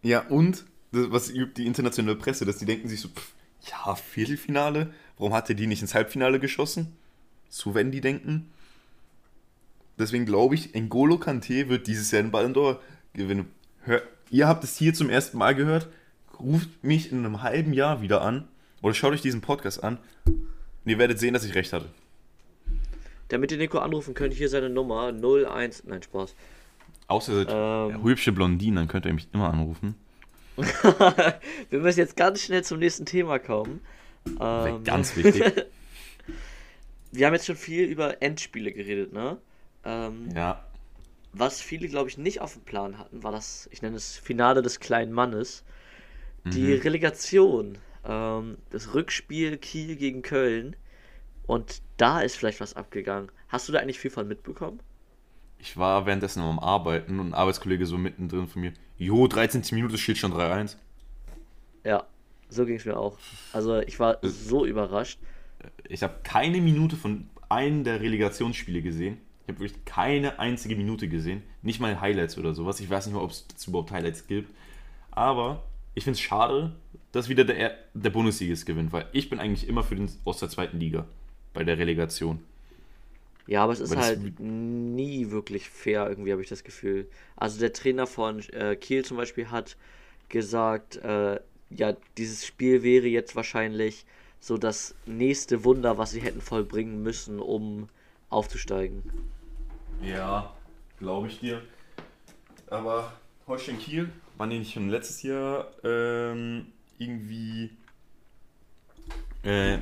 Ja, und was übt die internationale Presse, dass die denken sich so, pff, ja, Viertelfinale, warum hat er die nicht ins Halbfinale geschossen? So wenn die denken. Deswegen glaube ich, N'Golo Kante wird dieses Jahr den Ballon d'Or gewinnen. Hör, ihr habt es hier zum ersten Mal gehört. Ruft mich in einem halben Jahr wieder an oder schaut euch diesen Podcast an und ihr werdet sehen, dass ich recht hatte. Damit ihr Nico anrufen könnt, hier seine Nummer 01. Nein, Spaß. Außer ihr seid ähm, hübsche Blondinen, dann könnt ihr mich immer anrufen. wir müssen jetzt ganz schnell zum nächsten Thema kommen. Ähm, ganz wichtig. wir haben jetzt schon viel über Endspiele geredet, ne? Ähm, ja. Was viele, glaube ich, nicht auf dem Plan hatten, war das, ich nenne es Finale des kleinen Mannes. Die mhm. Relegation, ähm, das Rückspiel Kiel gegen Köln. Und da ist vielleicht was abgegangen. Hast du da eigentlich viel von mitbekommen? Ich war währenddessen am Arbeiten und ein Arbeitskollege so mittendrin von mir. Jo, 13. Minute steht schon 3-1. Ja, so ging es mir auch. Also ich war so überrascht. Ich habe keine Minute von einem der Relegationsspiele gesehen. Ich habe wirklich keine einzige Minute gesehen. Nicht mal Highlights oder sowas. Ich weiß nicht mal, ob es überhaupt Highlights gibt. Aber ich finde es schade, dass wieder der, der Bundesliga gewinnt, weil ich bin eigentlich immer für den aus der zweiten Liga bei der Relegation. Ja, aber es ist aber halt nie wirklich fair, irgendwie habe ich das Gefühl. Also der Trainer von äh, Kiel zum Beispiel hat gesagt, äh, ja, dieses Spiel wäre jetzt wahrscheinlich so das nächste Wunder, was sie hätten vollbringen müssen, um aufzusteigen. Ja, glaube ich dir. Aber Holstein Kiel waren die nicht schon letztes Jahr ähm, irgendwie. Äh,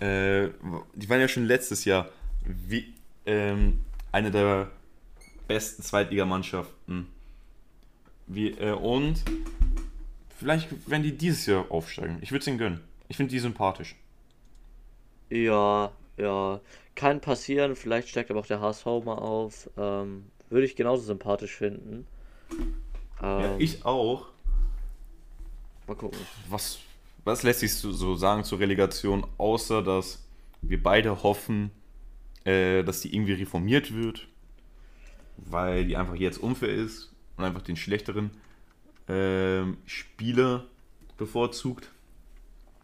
äh, die waren ja schon letztes Jahr wie, ähm, eine der besten Zweitligamannschaften. Wie, äh, und vielleicht werden die dieses Jahr aufsteigen. Ich würde es ihnen gönnen. Ich finde die sympathisch. Ja, ja. Kann passieren, vielleicht steigt aber auch der HSV mal auf. Ähm, würde ich genauso sympathisch finden. Ja, Ähm, ich auch. Mal gucken. Was, was lässt sich so- so sagen zur Relegation, außer dass wir beide hoffen, äh, dass die irgendwie reformiert wird, weil die einfach jetzt unfair ist und einfach den schlechteren ähm, Spieler bevorzugt.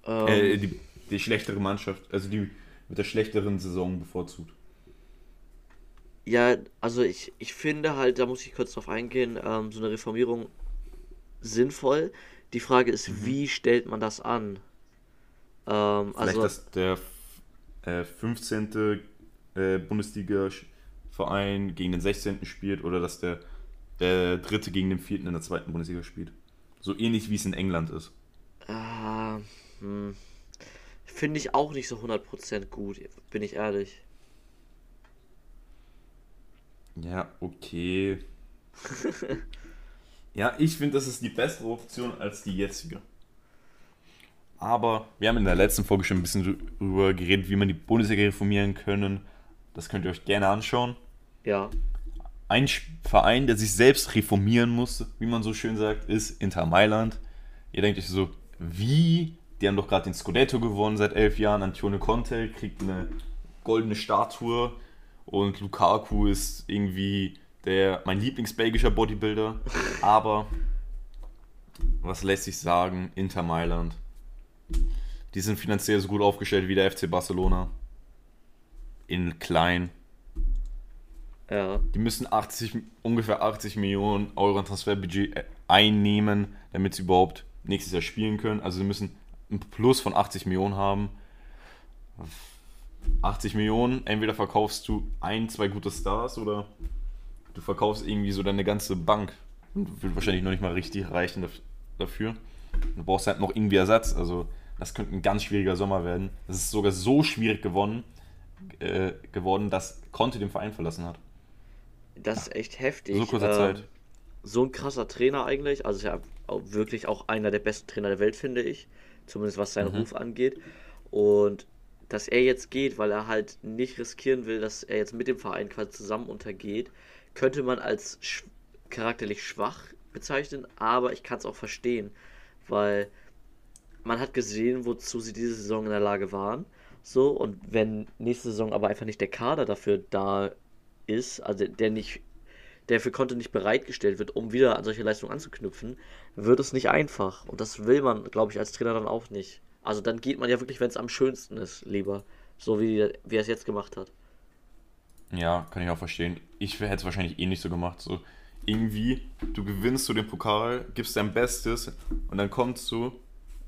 Ähm, Äh, die, die schlechtere Mannschaft, also die mit der schlechteren Saison bevorzugt. Ja, also ich, ich finde halt, da muss ich kurz drauf eingehen, ähm, so eine Reformierung sinnvoll. Die Frage ist, wie stellt man das an? Ähm, Vielleicht, also, dass der äh, 15. Äh, Bundesliga-Verein gegen den 16. spielt oder dass der äh, dritte gegen den vierten in der zweiten Bundesliga spielt. So ähnlich wie es in England ist. äh, hm, finde ich auch nicht so 100% gut, bin ich ehrlich. Ja, okay. ja, ich finde, das ist die bessere Option als die jetzige. Aber wir haben in der letzten Folge schon ein bisschen darüber geredet, wie man die Bundesliga reformieren können. Das könnt ihr euch gerne anschauen. Ja, Ein Verein, der sich selbst reformieren muss, wie man so schön sagt, ist Inter Mailand. Ihr denkt euch so, wie? Die haben doch gerade den Scudetto gewonnen seit elf Jahren. Antonio Conte kriegt eine goldene Statue und Lukaku ist irgendwie der mein Lieblingsbelgischer Bodybuilder. Aber was lässt sich sagen? Inter Mailand. Die sind finanziell so gut aufgestellt wie der FC Barcelona. In klein. ja. Die müssen 80, ungefähr 80 Millionen Euro an Transferbudget äh, einnehmen, damit sie überhaupt nächstes Jahr spielen können. Also sie müssen ein Plus von 80 Millionen haben. 80 Millionen, entweder verkaufst du ein, zwei gute Stars oder du verkaufst irgendwie so deine ganze Bank. Und wird wahrscheinlich noch nicht mal richtig reichen daf- dafür. Du brauchst halt noch irgendwie Ersatz. Also das könnte ein ganz schwieriger Sommer werden. Es ist sogar so schwierig gewonnen, äh, geworden, dass Conte den Verein verlassen hat. Das ist echt heftig. So kurzer Ähm, Zeit. So ein krasser Trainer eigentlich. Also ist ja wirklich auch einer der besten Trainer der Welt, finde ich. Zumindest was seinen Mhm. Ruf angeht. Und dass er jetzt geht, weil er halt nicht riskieren will, dass er jetzt mit dem Verein quasi zusammen untergeht, könnte man als sch charakterlich schwach bezeichnen, aber ich kann es auch verstehen, weil man hat gesehen, wozu sie diese Saison in der Lage waren. So, und wenn nächste Saison aber einfach nicht der Kader dafür da ist, also der nicht, der für Konto nicht bereitgestellt wird, um wieder an solche Leistungen anzuknüpfen, wird es nicht einfach. Und das will man, glaube ich, als Trainer dann auch nicht. Also dann geht man ja wirklich, wenn es am schönsten ist, lieber. So wie, wie er es jetzt gemacht hat. Ja, kann ich auch verstehen. Ich hätte es wahrscheinlich eh nicht so gemacht. So irgendwie, du gewinnst so den Pokal, gibst dein Bestes und dann kommst du,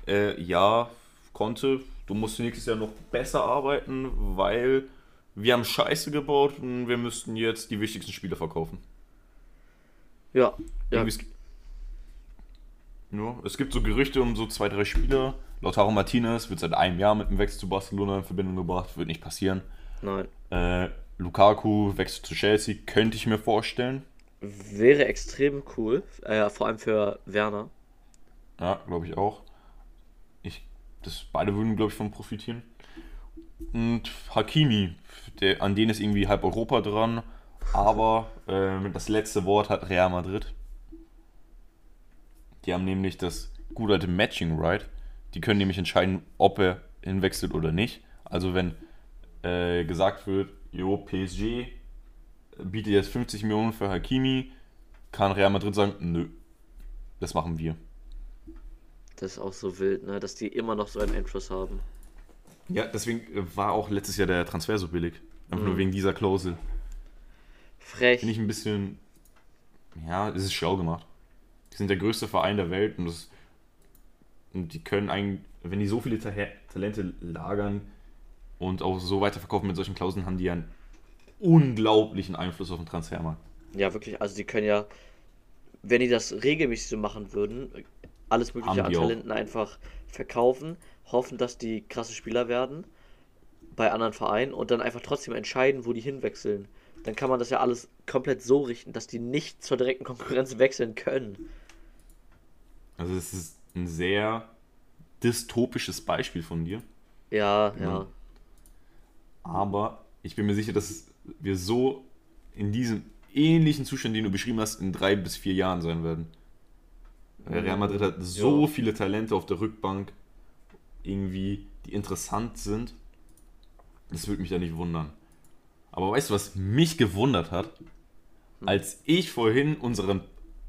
äh, ja, konnte, du musst nächstes Jahr noch besser arbeiten, weil wir haben Scheiße gebaut und wir müssten jetzt die wichtigsten Spiele verkaufen. Ja, ja, ja, es gibt so Gerüchte um so zwei, drei Spieler. Lautaro Martinez wird seit einem Jahr mit dem Wechsel zu Barcelona in Verbindung gebracht, wird nicht passieren. nein. Äh, Lukaku wechselt zu Chelsea, könnte ich mir vorstellen. Wäre extrem cool, äh, vor allem für Werner. Ja, glaube ich auch. Ich, das, beide würden, glaube ich, von profitieren. Und Hakimi, der, an den ist irgendwie halb Europa dran, aber ähm, das letzte Wort hat Real Madrid. Die haben nämlich das gute alte Matching Right. Die können nämlich entscheiden, ob er hinwechselt oder nicht. Also wenn äh, gesagt wird, jo, PSG bietet jetzt 50 Millionen für Hakimi, kann Real Madrid sagen, nö, das machen wir. Das ist auch so wild, ne? Dass die immer noch so einen Einfluss haben. Ja, deswegen äh, war auch letztes Jahr der Transfer so billig. Einfach nur Mhm. wegen dieser Klausel. Frech. Finde ich ein bisschen. Ja, es ist schlau gemacht. Die sind der größte Verein der Welt und, das, und die können eigentlich, wenn die so viele Ta Talente lagern und auch so weiterverkaufen mit solchen Klauseln, haben die ja unglaublichen Einfluss auf den Transfermarkt. Ja, wirklich. Also die können ja, wenn die das regelmäßig so machen würden, alles mögliche an die auch. Talenten einfach verkaufen, hoffen, dass die krasse Spieler werden bei anderen Vereinen und dann einfach trotzdem entscheiden, wo die hinwechseln. Dann kann man das ja alles komplett so richten, dass die nicht zur direkten Konkurrenz wechseln können. Also es ist ein sehr dystopisches Beispiel von dir. Ja, ja. Aber ich bin mir sicher, dass wir so in diesem ähnlichen Zustand, den du beschrieben hast, in drei bis vier Jahren sein werden. Real Madrid hat so Ja. viele Talente auf der Rückbank, irgendwie, die interessant sind. Das würde mich da nicht wundern. Aber weißt du, was mich gewundert hat? Als ich vorhin unseren,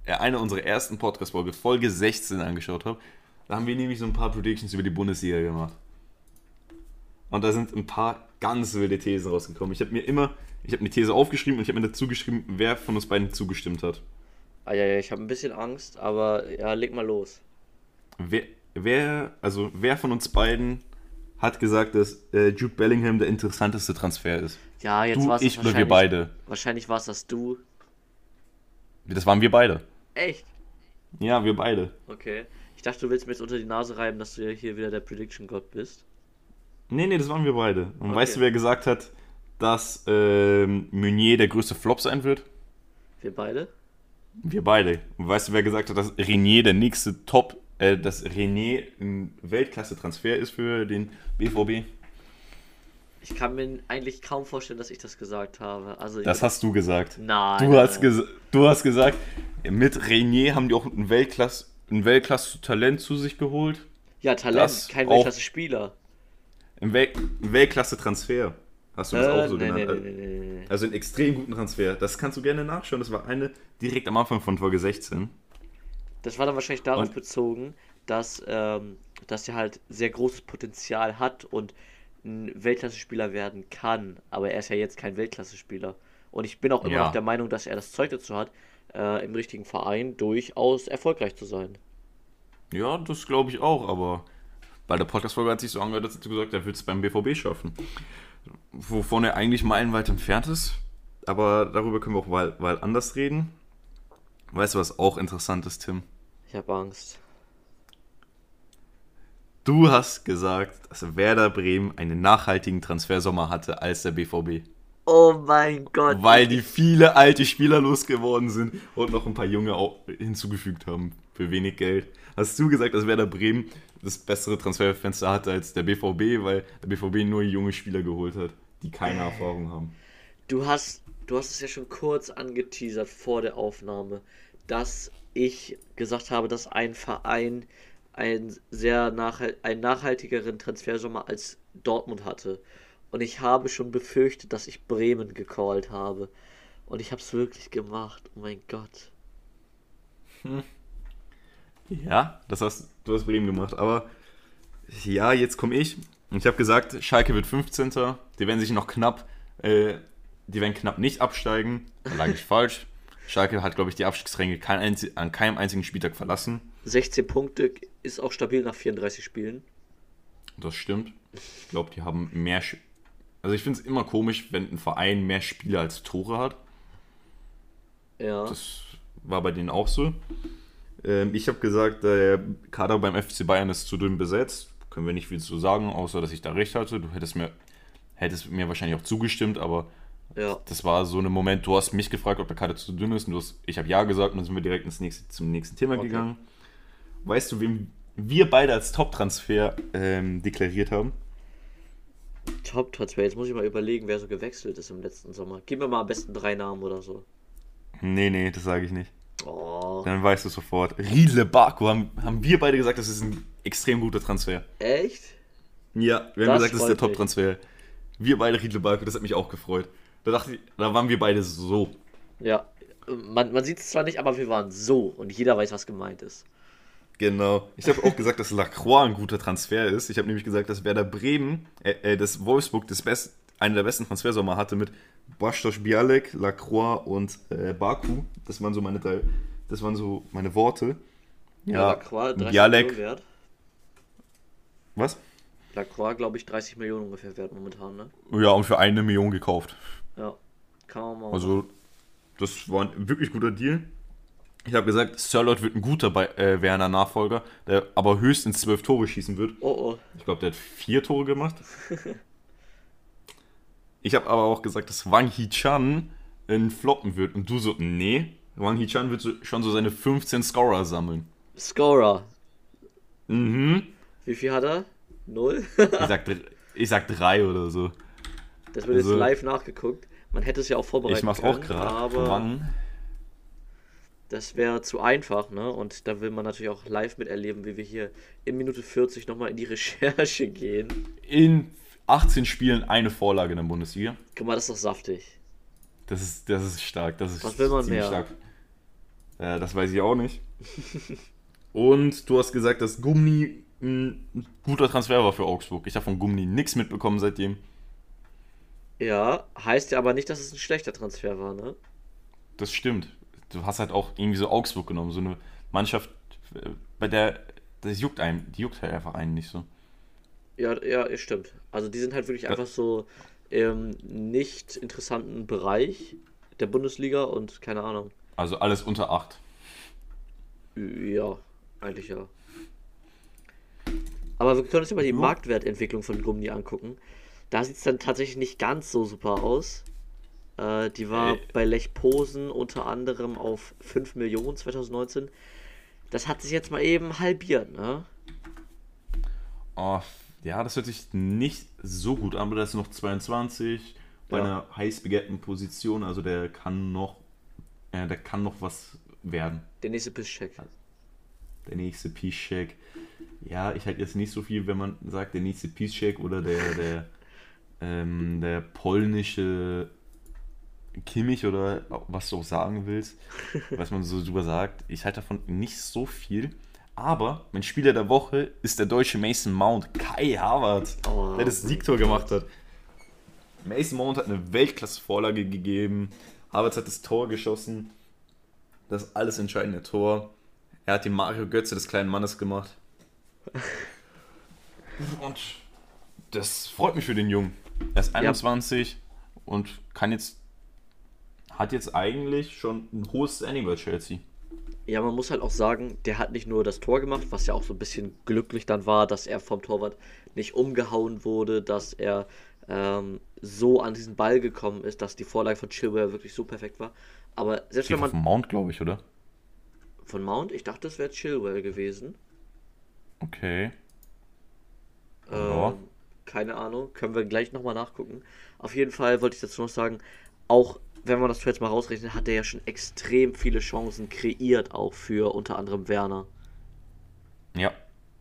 äh, eine unserer ersten Podcast-Folge, Folge 16 angeschaut habe, da haben wir nämlich so ein paar Predictions über die Bundesliga gemacht. Und da sind ein paar ganz wilde Thesen rausgekommen. Ich habe mir immer, ich habe eine These aufgeschrieben und ich habe mir dazu geschrieben, wer von uns beiden zugestimmt hat. Ah, ja, ja, ich habe ein bisschen Angst, aber ja, leg mal los. Wer, wer, also wer von uns beiden hat gesagt, dass äh, Jude Bellingham der interessanteste Transfer ist? Ja, jetzt war es ich oder wir wahrscheinlich. beide? Wahrscheinlich war es das du. Das waren wir beide. Echt? Ja, wir beide. Okay. Ich dachte, du willst mir jetzt unter die Nase reiben, dass du ja hier wieder der Prediction-Gott bist. Nee, nee, das waren wir beide. Und Okay. weißt du, wer gesagt hat, dass ähm, Meunier der größte Flop sein wird? Wir beide? Wir beide. Und weißt du, wer gesagt hat, dass Renier der nächste Top, äh, dass Renier ein Weltklasse-Transfer ist für den BVB? Ich kann mir eigentlich kaum vorstellen, dass ich das gesagt habe. Also Das hast du gesagt. Nein. Du hast, ges du hast gesagt, mit Renier haben die auch ein Weltklasse, ein Weltklasse-Talent zu sich geholt. Ja, Talent, das kein auch- Weltklasse-Spieler. Ein, Wel ein Weltklasse-Transfer. Hast du das auch so Äh, nee, genannt? nee, nee, nee, nee. Also einen extrem guten Transfer. Das kannst du gerne nachschauen. Das war eine direkt am Anfang von Folge 16. Das war dann wahrscheinlich darauf Und- bezogen, dass, ähm, dass er halt sehr großes Potenzial hat und ein Weltklasse-Spieler werden kann. Aber er ist ja jetzt kein Weltklasse-Spieler. Und ich bin auch immer Ja. noch der Meinung, dass er das Zeug dazu hat, äh, im richtigen Verein durchaus erfolgreich zu sein. Ja, das glaube ich auch, aber bei der Podcast-Folge hat sich so angehört, dass du gesagt hast, er wird es beim BVB schaffen. Wovon er eigentlich meilenweit entfernt ist. Aber darüber können wir auch mal, mal anders reden. Weißt du, was auch interessant ist, Tim? Ich habe Angst. Du hast gesagt, dass Werder Bremen einen nachhaltigen Transfersommer hatte als der BVB. Oh mein Gott. Weil die viele alte Spieler losgeworden sind und noch ein paar junge auch hinzugefügt haben für wenig Geld. Hast du gesagt, dass Werder Bremen das bessere Transferfenster hatte als der BVB, weil der BVB nur junge Spieler geholt hat, die keine Erfahrung haben. Du hast, du hast es ja schon kurz angeteasert vor der Aufnahme, dass ich gesagt habe, dass ein Verein einen sehr nachhal einen nachhaltigeren Transfersommer als Dortmund hatte. Und ich habe schon befürchtet, dass ich Bremen gecallt habe. Und ich habe es wirklich gemacht. Oh mein Gott. Ja, das hast du hast Bremen gemacht, aber ja, jetzt komme ich. Und ich habe gesagt, Schalke wird 15. Die werden sich noch knapp, äh, die werden knapp nicht absteigen. Da lag ich falsch. Schalke hat, glaube ich, die Abstiegsränge kein an keinem einzigen Spieltag verlassen. 16 Punkte ist auch stabil nach 34 Spielen. Das stimmt. Ich glaube, die haben mehr. Sch also ich finde es immer komisch, wenn ein Verein mehr Spieler als Tore hat. Ja. Das war bei denen auch so. Ähm, ich habe gesagt, der Kader beim FC Bayern ist zu dünn besetzt. Können wir nicht viel zu sagen, außer dass ich da recht hatte. Du hättest mir, hättest mir wahrscheinlich auch zugestimmt, aber ja. das war so ein Moment, du hast mich gefragt, ob der Kader zu dünn ist. Und hast, ich habe ja gesagt und dann sind wir direkt ins nächste, zum nächsten Thema Okay. gegangen. Weißt du, wem wir beide als Top-Transfer ähm, deklariert haben? Top-Transfer. Jetzt muss ich mal überlegen, wer so gewechselt ist im letzten Sommer. Gib mir mal am besten drei Namen oder so. Nee, nee, das sage ich nicht. Oh. Dann weißt du sofort. Riedle Baku haben, haben wir beide gesagt, das ist ein extrem guter Transfer. Echt? Ja, wir haben Das gesagt, das ist der. Top-Transfer. Wir beide Riedle Baku, das hat mich auch gefreut. Da dachte ich, da waren wir beide so. Ja. Man, man sieht es zwar nicht, aber wir waren so und jeder weiß, was gemeint ist. Genau. Ich habe auch gesagt, dass Lacroix ein guter Transfer ist. Ich habe nämlich gesagt, dass Werder Bremen, äh, äh, dass Wolfsburg das best, einen der besten Transfersommer hatte mit Bastos Bialek, Lacroix und äh, Baku. Das waren so meine drei, das waren so meine Worte. Ja, Lacroix, 30 Bialek. Millionen wert. Was? Lacroix, glaube ich, 30 Millionen ungefähr wert momentan, ne? Ja, und für eine Million gekauft. Ja. Kann man mal Also, das war ein wirklich guter Deal. Ich habe gesagt, Sirlot wird ein guter bei, äh, Werner Nachfolger, der aber höchstens zwölf Tore schießen wird. Oh oh. Ich glaube, der hat vier Tore gemacht. ich habe aber auch gesagt, dass Wang Hee-chan ein Floppen wird. Und du so, nee, Wang Hee-chan wird so, schon so seine 15 Scorer sammeln. Scorer. Mhm. Wie viel hat er? Null? Ich sag, ich sag drei oder so. Das wird jetzt Also- live nachgeguckt. Man hätte es ja auch vorbereitet Ich mach's auch gerade. Das wäre zu einfach, ne? Und da will man natürlich auch live miterleben, wie wir hier in Minute 40 nochmal in die Recherche gehen. In 18 Spielen eine Vorlage in der Bundesliga. Guck mal, das ist doch saftig. Das ist, das ist stark. Das ist Was will man mehr? stark. Äh, das weiß ich auch nicht. Und du hast gesagt, dass Gummi ein guter Transfer war für Augsburg. Ich habe von Gummi nichts mitbekommen seitdem. Ja, heißt ja aber nicht, dass es ein schlechter Transfer war, ne? Das stimmt. Du hast halt auch irgendwie so Augsburg genommen. So eine Mannschaft, äh, bei der das juckt einem, die juckt halt einfach einen nicht so. Ja, ja, stimmt. Also die sind halt wirklich Ja. einfach so im nicht interessanten Bereich der Bundesliga und keine Ahnung. Also alles unter 8. Ja, eigentlich ja. Aber wir können uns ja mal die. Marktwertentwicklung von Gummi angucken. Da sieht es dann tatsächlich nicht ganz so super aus. Äh, die war Äh. bei Lech Posen unter anderem auf 5 Millionen 2019. Das hat sich jetzt mal eben halbiert, ne? Oh, ja, das hört sich nicht so gut an, aber der ist noch 22 bei Ja. einer heiß begehrten Position, also der kann noch, äh, der kann noch was werden. Der nächste Pisscheck. Der nächste Piszczek. Ja, ich halte jetzt nicht so viel, wenn man sagt, der nächste Piszczek oder der, der, ähm, der polnische Kimmich oder was du auch sagen willst, was man so drüber sagt. Ich halte davon nicht so viel. Aber mein Spieler der Woche ist der deutsche Mason Mount, Kai Havertz, Oh. der das Siegtor gemacht hat. Mason Mount hat eine Weltklasse-Vorlage gegeben. Havertz hat das Tor geschossen. Das alles entscheidende Tor. Er hat den Mario Götze des kleinen Mannes gemacht. Und das freut mich für den Jungen. Er ist 21 und kann jetzt hat jetzt eigentlich schon ein hohes Standing bei Chelsea. Ja, man muss halt auch sagen, der hat nicht nur das Tor gemacht, was ja auch so ein bisschen glücklich dann war, dass er vom Torwart nicht umgehauen wurde, dass er ähm, so an diesen Ball gekommen ist, dass die Vorlage von Chilwell wirklich so perfekt war. Aber selbst wenn man dem Mount, glaube ich, oder? von Mount, ich dachte, das wäre Chilwell gewesen. Okay. Ähm, Ja. keine Ahnung, können wir gleich nochmal nachgucken. Auf jeden Fall wollte ich dazu noch sagen, auch wenn man das jetzt mal rausrechnet, hat er ja schon extrem viele Chancen kreiert, auch für unter anderem Werner. Ja,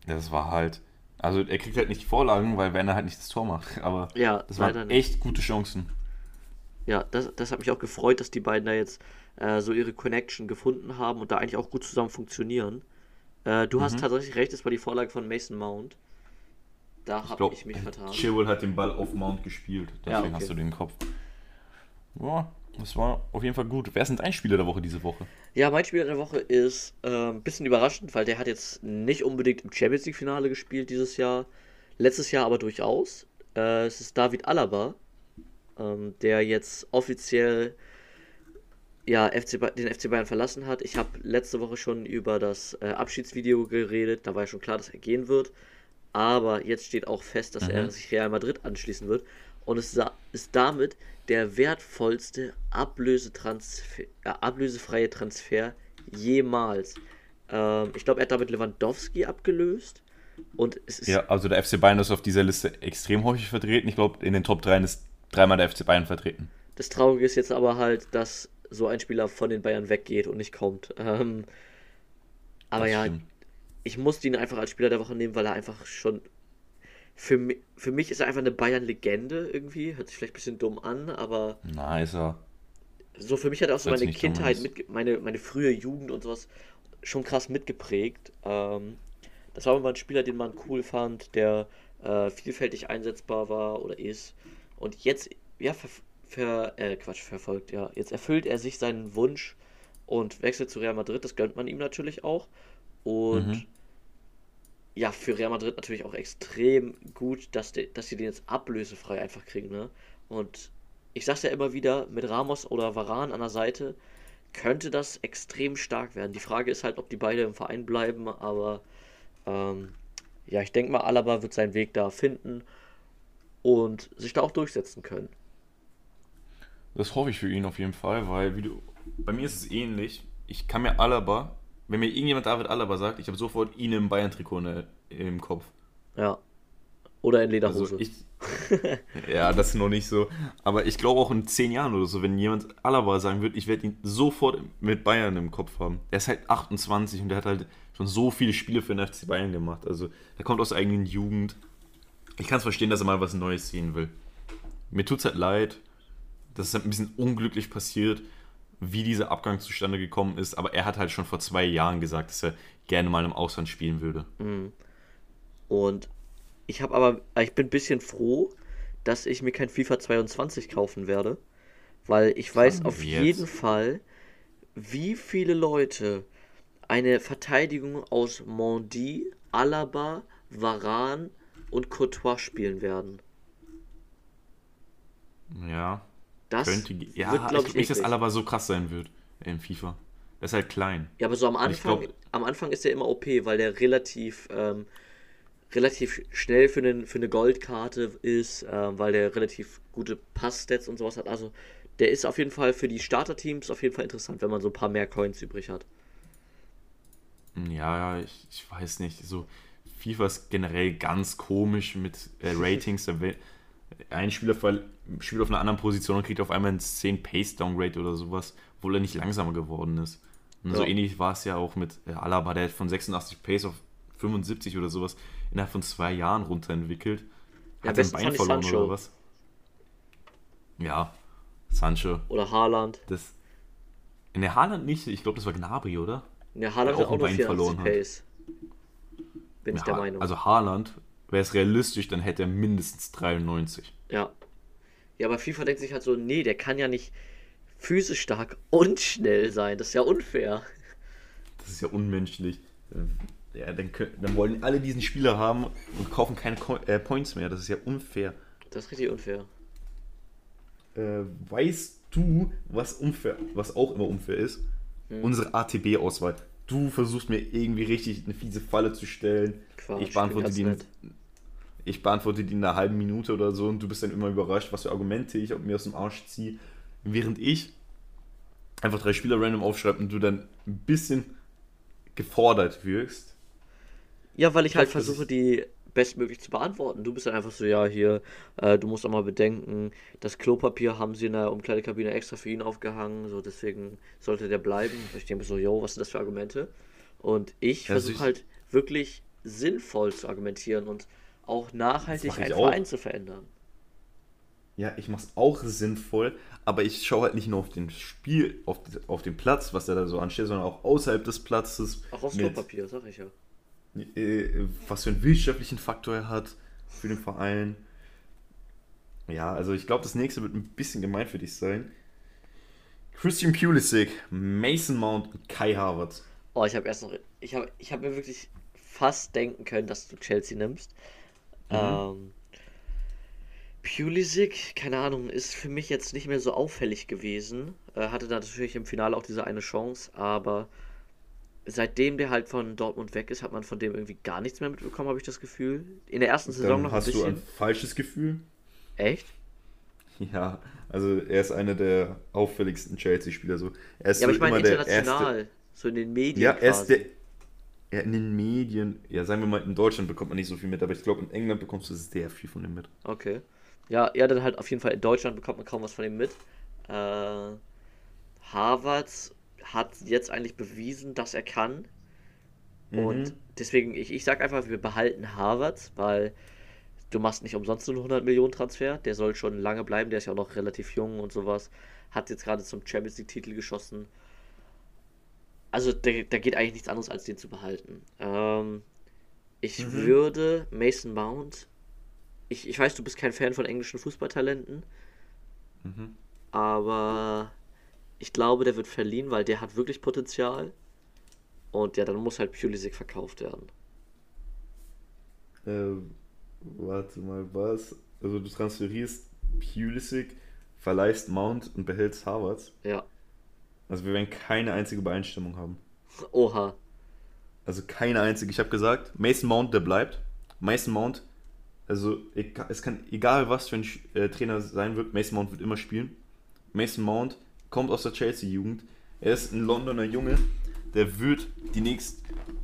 das war halt. Also er kriegt halt nicht die Vorlagen, weil Werner halt nicht das Tor macht. Aber Ja, das waren echt gute Chancen. Ja, das, das hat mich auch gefreut, dass die beiden da jetzt äh, so ihre Connection gefunden haben und da eigentlich auch gut zusammen funktionieren. Äh, du Mhm. hast tatsächlich recht, es war die Vorlage von Mason Mount. Da habe ich mich vertan. Chilwell hat den Ball auf Mount gespielt. Ja, Deswegen okay. hast du den Kopf. Ja, das war auf jeden Fall gut. Wer sind dein Spieler der Woche diese Woche? Ja, mein Spieler der Woche ist äh, ein bisschen überraschend, weil der hat jetzt nicht unbedingt im Champions League Finale gespielt dieses Jahr. Letztes Jahr aber durchaus. Äh, es ist David Alaba, ähm, der jetzt offiziell ja, FC, Ba- den FC Bayern verlassen hat. Ich habe letzte Woche schon über das äh, Abschiedsvideo geredet. Da war ja schon klar, dass er gehen wird. Aber jetzt steht auch fest, dass Mhm. er sich Real Madrid anschließen wird. Und es ist damit der wertvollste Ablösetransfer, äh, ablösefreie Transfer jemals. Ähm, ich glaube, er hat damit Lewandowski abgelöst. Und es ist Ja, also der FC Bayern ist auf dieser Liste extrem häufig vertreten. Ich glaube, in den Top 3 ist dreimal der FC Bayern vertreten. Das Traurige ist jetzt aber halt, dass so ein Spieler von den Bayern weggeht und nicht kommt. Ähm, aber Das ja, stimmt. ich musste ihn einfach als Spieler der Woche nehmen, weil er einfach schon. Für, für mich ist er einfach eine Bayern-Legende irgendwie. Hört sich vielleicht ein bisschen dumm an, aber Na, ist er. so für mich hat er auch so meine Kindheit, mit, meine, meine frühe Jugend und sowas schon krass mitgeprägt. Ähm, das war immer ein Spieler, den man cool fand, der äh, vielfältig einsetzbar war oder ist. Und jetzt, ja, ver, ver, äh, Quatsch, verfolgt, ja. Jetzt erfüllt er sich seinen Wunsch und wechselt zu Real Madrid. Das gönnt man ihm natürlich auch. Und Mhm. Ja, für Real Madrid natürlich auch extrem gut, dass, de, dass sie den jetzt ablösefrei einfach kriegen, ne? Und ich sag's ja immer wieder, mit Ramos oder Varan an der Seite könnte das extrem stark werden. Die Frage ist halt, ob die beide im Verein bleiben, aber ähm, ja, ich denke mal, Alaba wird seinen Weg da finden und sich da auch durchsetzen können. Das hoffe ich für ihn auf jeden Fall, weil du, bei mir ist es ähnlich. Ich kann mir Alaba, wenn mir irgendjemand David Alaba sagt, ich habe sofort ihn im Bayern-Trikot im Kopf. Ja. Oder in Lederhose. Also ich, ja, das ist noch nicht so. Aber ich glaube auch in zehn Jahren oder so, wenn jemand Alaba sagen wird, ich werde ihn sofort mit Bayern im Kopf haben. Er ist halt 28 und der hat halt schon so viele Spiele für den FC Bayern gemacht. Also er kommt aus der eigenen Jugend. Ich kann es verstehen, dass er mal was Neues sehen will. Mir tut es halt leid, dass es halt ein bisschen unglücklich passiert, wie dieser Abgang zustande gekommen ist. Aber er hat halt schon vor zwei Jahren gesagt, dass er gerne mal im Ausland spielen würde. Mhm. Und ich habe aber, ich bin ein bisschen froh, dass ich mir kein FIFA 22 kaufen werde, weil ich weiß auf jetzt. jeden Fall, wie viele Leute eine Verteidigung aus Mondi, Alaba, Varan und Courtois spielen werden. Ja. Das könnte, ja, wird, glaube ich, ich nicht, dass Alaba so krass sein wird im FIFA. Das ist halt klein. Ja, aber so am Anfang, glaub, am Anfang ist er immer OP, weil der relativ ähm, relativ schnell für, einen, für eine Goldkarte ist, äh, weil der relativ gute Passstats und sowas hat. Also der ist auf jeden Fall für die Starterteams auf jeden Fall interessant, wenn man so ein paar mehr Coins übrig hat. Ja, ich, ich weiß nicht. So FIFA ist generell ganz komisch mit äh, Ratings. Ein Spieler spielt auf einer anderen Position und kriegt auf einmal ein 10 Pace Downgrade oder sowas, obwohl er nicht langsamer geworden ist. Und ja. so ähnlich war es ja auch mit äh, Alaba, der hat von 86 Pace auf 75 oder sowas innerhalb von zwei Jahren runterentwickelt. Ja, Hat sein Bein verloren Sancho. oder was? Ja, Sancho. Oder Haaland. Das, in der Haaland nicht, ich glaube, das war Gnabry, oder? In der Haaland der auch, auch noch Bein verloren Pace. Bin ja, ich der Meinung. Also Haaland, wäre es realistisch, dann hätte er mindestens 93. Ja. Ja, aber FIFA denkt sich halt so, nee, der kann ja nicht physisch stark und schnell sein. Das ist ja unfair. Das ist ja unmenschlich ja, dann, dann wollen alle diesen Spieler haben und kaufen keine Co äh, Points mehr. Das ist ja unfair. Das ist richtig unfair. Äh, weißt du, was unfair, was auch immer unfair ist? Hm. Unsere ATB-Auswahl. Du versuchst mir irgendwie richtig eine fiese Falle zu stellen. Quatsch, ich beantworte die. In, ich beantworte die in einer halben Minute oder so und du bist dann immer überrascht, was für Argumente ich mir aus dem Arsch ziehe. Während ich einfach drei Spieler random aufschreibe und du dann ein bisschen gefordert wirkst ja, weil ich halt versuche, die bestmöglich zu beantworten. Du bist dann einfach so, ja, hier, äh, du musst auch mal bedenken, das Klopapier haben sie in der Umkleidekabine extra für ihn aufgehangen, so deswegen sollte der bleiben. Ich denke so, yo, was sind das für Argumente? Und ich also versuche halt wirklich sinnvoll zu argumentieren und auch nachhaltig einen Verein auch. zu verändern. Ja, ich mach's auch sinnvoll, aber ich schaue halt nicht nur auf den Spiel, auf, auf den Platz, was da so ansteht, sondern auch außerhalb des Platzes. Auch aufs Klopapier, sag ich ja. Äh, was für einen wirtschaftlichen Faktor er hat für den Verein. Ja, also ich glaube, das nächste wird ein bisschen gemein für dich sein. Christian Pulisic, Mason Mount und Kai Havertz. Oh, ich habe erst noch. Ich habe ich hab mir wirklich fast denken können, dass du Chelsea nimmst. Mhm. Ähm, Pulisic, keine Ahnung, ist für mich jetzt nicht mehr so auffällig gewesen. Äh, hatte da natürlich im Finale auch diese eine Chance, aber seitdem der halt von Dortmund weg ist, hat man von dem irgendwie gar nichts mehr mitbekommen, habe ich das Gefühl. In der ersten Saison Dann noch hast ein bisschen. Hast du ein falsches Gefühl? Echt? Ja, also er ist einer der auffälligsten Chelsea-Spieler. So. Er ist ja, aber ich meine international, erste, so in den Medien. Ja, er ist der. Ja, in den Medien, ja, sagen wir mal, in Deutschland bekommt man nicht so viel mit, aber ich glaube, in England bekommst du sehr viel von ihm mit. Okay. Ja, ja, dann halt auf jeden Fall in Deutschland bekommt man kaum was von ihm mit. Äh, Harvards hat jetzt eigentlich bewiesen, dass er kann. Mhm. Und deswegen, ich, ich sag einfach, wir behalten Harvard, weil du machst nicht umsonst einen 100 Millionen Transfer. Der soll schon lange bleiben. Der ist ja auch noch relativ jung und sowas. Hat jetzt gerade zum Champions League Titel geschossen. Also da, da geht eigentlich nichts anderes, als den zu behalten. Ähm, ich mhm. würde Mason Mount. Ich, ich weiß, du bist kein Fan von englischen Fußballtalenten. Mhm. Aber ich glaube, der wird verliehen, weil der hat wirklich Potenzial. Und ja, dann muss halt Pulisic verkauft werden. Äh, warte mal, was? Also du transferierst Pulisic verleihst Mount und behältst Harvards. Ja. Also wir werden keine einzige Übereinstimmung haben. Oha. Also keine einzige. Ich habe gesagt, Mason Mount, der bleibt. Mason Mount, also es kann egal was für ein äh, Trainer sein wird, Mason Mount wird immer spielen. Mason Mount kommt aus der Chelsea-Jugend. Er ist ein Londoner Junge, der wird die nächste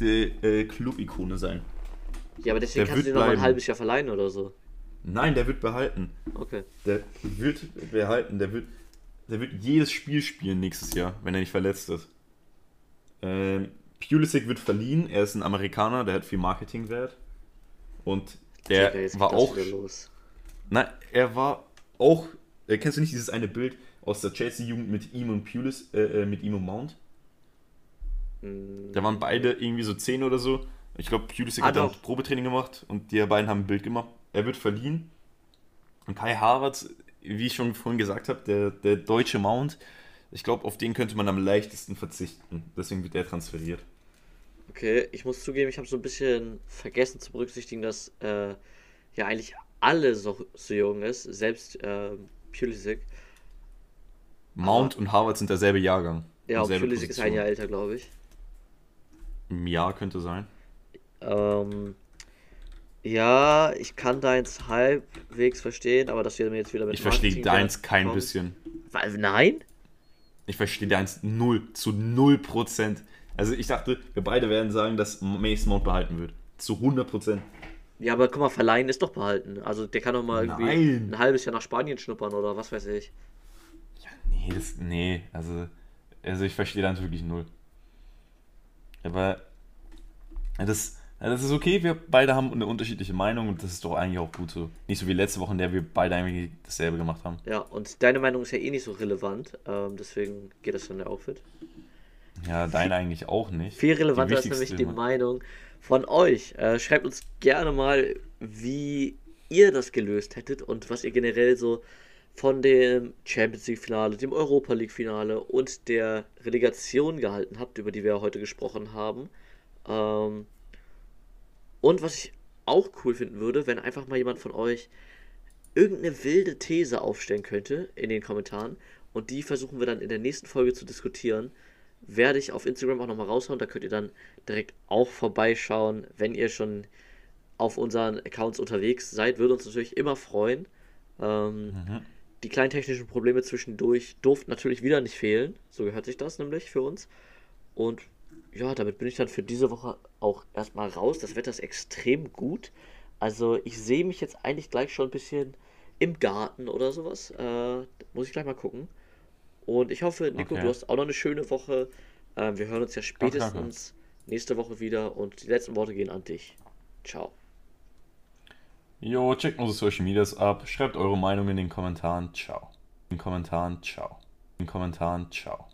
äh, Club-Ikone sein. Ja, aber deswegen der kannst du ihn noch ein halbes Jahr verleihen oder so. Nein, der wird behalten. Okay. Der wird behalten. Der wird, der wird jedes Spiel spielen nächstes Jahr, wenn er nicht verletzt ist. Ähm, Pulisic wird verliehen. Er ist ein Amerikaner, der hat viel Marketingwert. Und der war auch. Nein, er war auch. Äh, kennst du nicht dieses eine Bild aus der Chelsea-Jugend mit ihm und Pulis, äh, äh mit ihm und Mount? Mm. Da waren beide irgendwie so 10 oder so. Ich glaube, Pulisic ah, hat dann Probetraining gemacht und die beiden haben ein Bild gemacht. Er wird verliehen. Und Kai Havertz, wie ich schon vorhin gesagt habe, der, der deutsche Mount, ich glaube, auf den könnte man am leichtesten verzichten. Deswegen wird er transferiert. Okay, ich muss zugeben, ich habe so ein bisschen vergessen zu berücksichtigen, dass äh, ja eigentlich alle so, so jung ist, selbst äh, Pulisic. Mount Aber, und Harvard sind derselbe Jahrgang. Ja, Pulisic ist ein Jahr älter, glaube ich. Im Jahr könnte sein. Ähm, ja, ich kann deins halbwegs verstehen, aber das wird mir jetzt wieder mit Ich verstehe deins kein kommt. bisschen. Nein? Ich verstehe deins null, zu null Prozent. Also ich dachte, wir beide werden sagen, dass Mason Mount behalten wird. Zu 100 Prozent. Ja, aber guck mal, verleihen ist doch behalten. Also der kann doch mal irgendwie Nein. ein halbes Jahr nach Spanien schnuppern oder was weiß ich. Nee, das, nee, also, also ich verstehe deins wirklich null. Aber das, das ist okay, wir beide haben eine unterschiedliche Meinung und das ist doch eigentlich auch gut so. Nicht so wie letzte Woche, in der wir beide eigentlich dasselbe gemacht haben. Ja, und deine Meinung ist ja eh nicht so relevant, ähm, deswegen geht das dann ja auch fit. Ja, deine eigentlich auch nicht. Viel relevanter ist nämlich die Meinung von euch. Äh, schreibt uns gerne mal, wie ihr das gelöst hättet und was ihr generell so von dem Champions League Finale, dem Europa League Finale und der Relegation gehalten habt, über die wir heute gesprochen haben. Ähm, und was ich auch cool finden würde, wenn einfach mal jemand von euch irgendeine wilde These aufstellen könnte in den Kommentaren und die versuchen wir dann in der nächsten Folge zu diskutieren. Werde ich auf Instagram auch nochmal raushauen, da könnt ihr dann direkt auch vorbeischauen, wenn ihr schon auf unseren Accounts unterwegs seid. Würde uns natürlich immer freuen. Ähm, mhm. Die kleinen technischen Probleme zwischendurch durften natürlich wieder nicht fehlen. So gehört sich das nämlich für uns. Und ja, damit bin ich dann für diese Woche auch erstmal raus. Das Wetter ist extrem gut. Also ich sehe mich jetzt eigentlich gleich schon ein bisschen im Garten oder sowas. Äh, muss ich gleich mal gucken. Und ich hoffe, Nico, okay. du hast auch noch eine schöne Woche. Äh, wir hören uns ja spätestens nächste Woche wieder. Und die letzten Worte gehen an dich. Ciao. Jo, checkt unsere Social Medias ab. Schreibt eure Meinung in den Kommentaren. Ciao. In den Kommentaren. Ciao. In den Kommentaren. Ciao.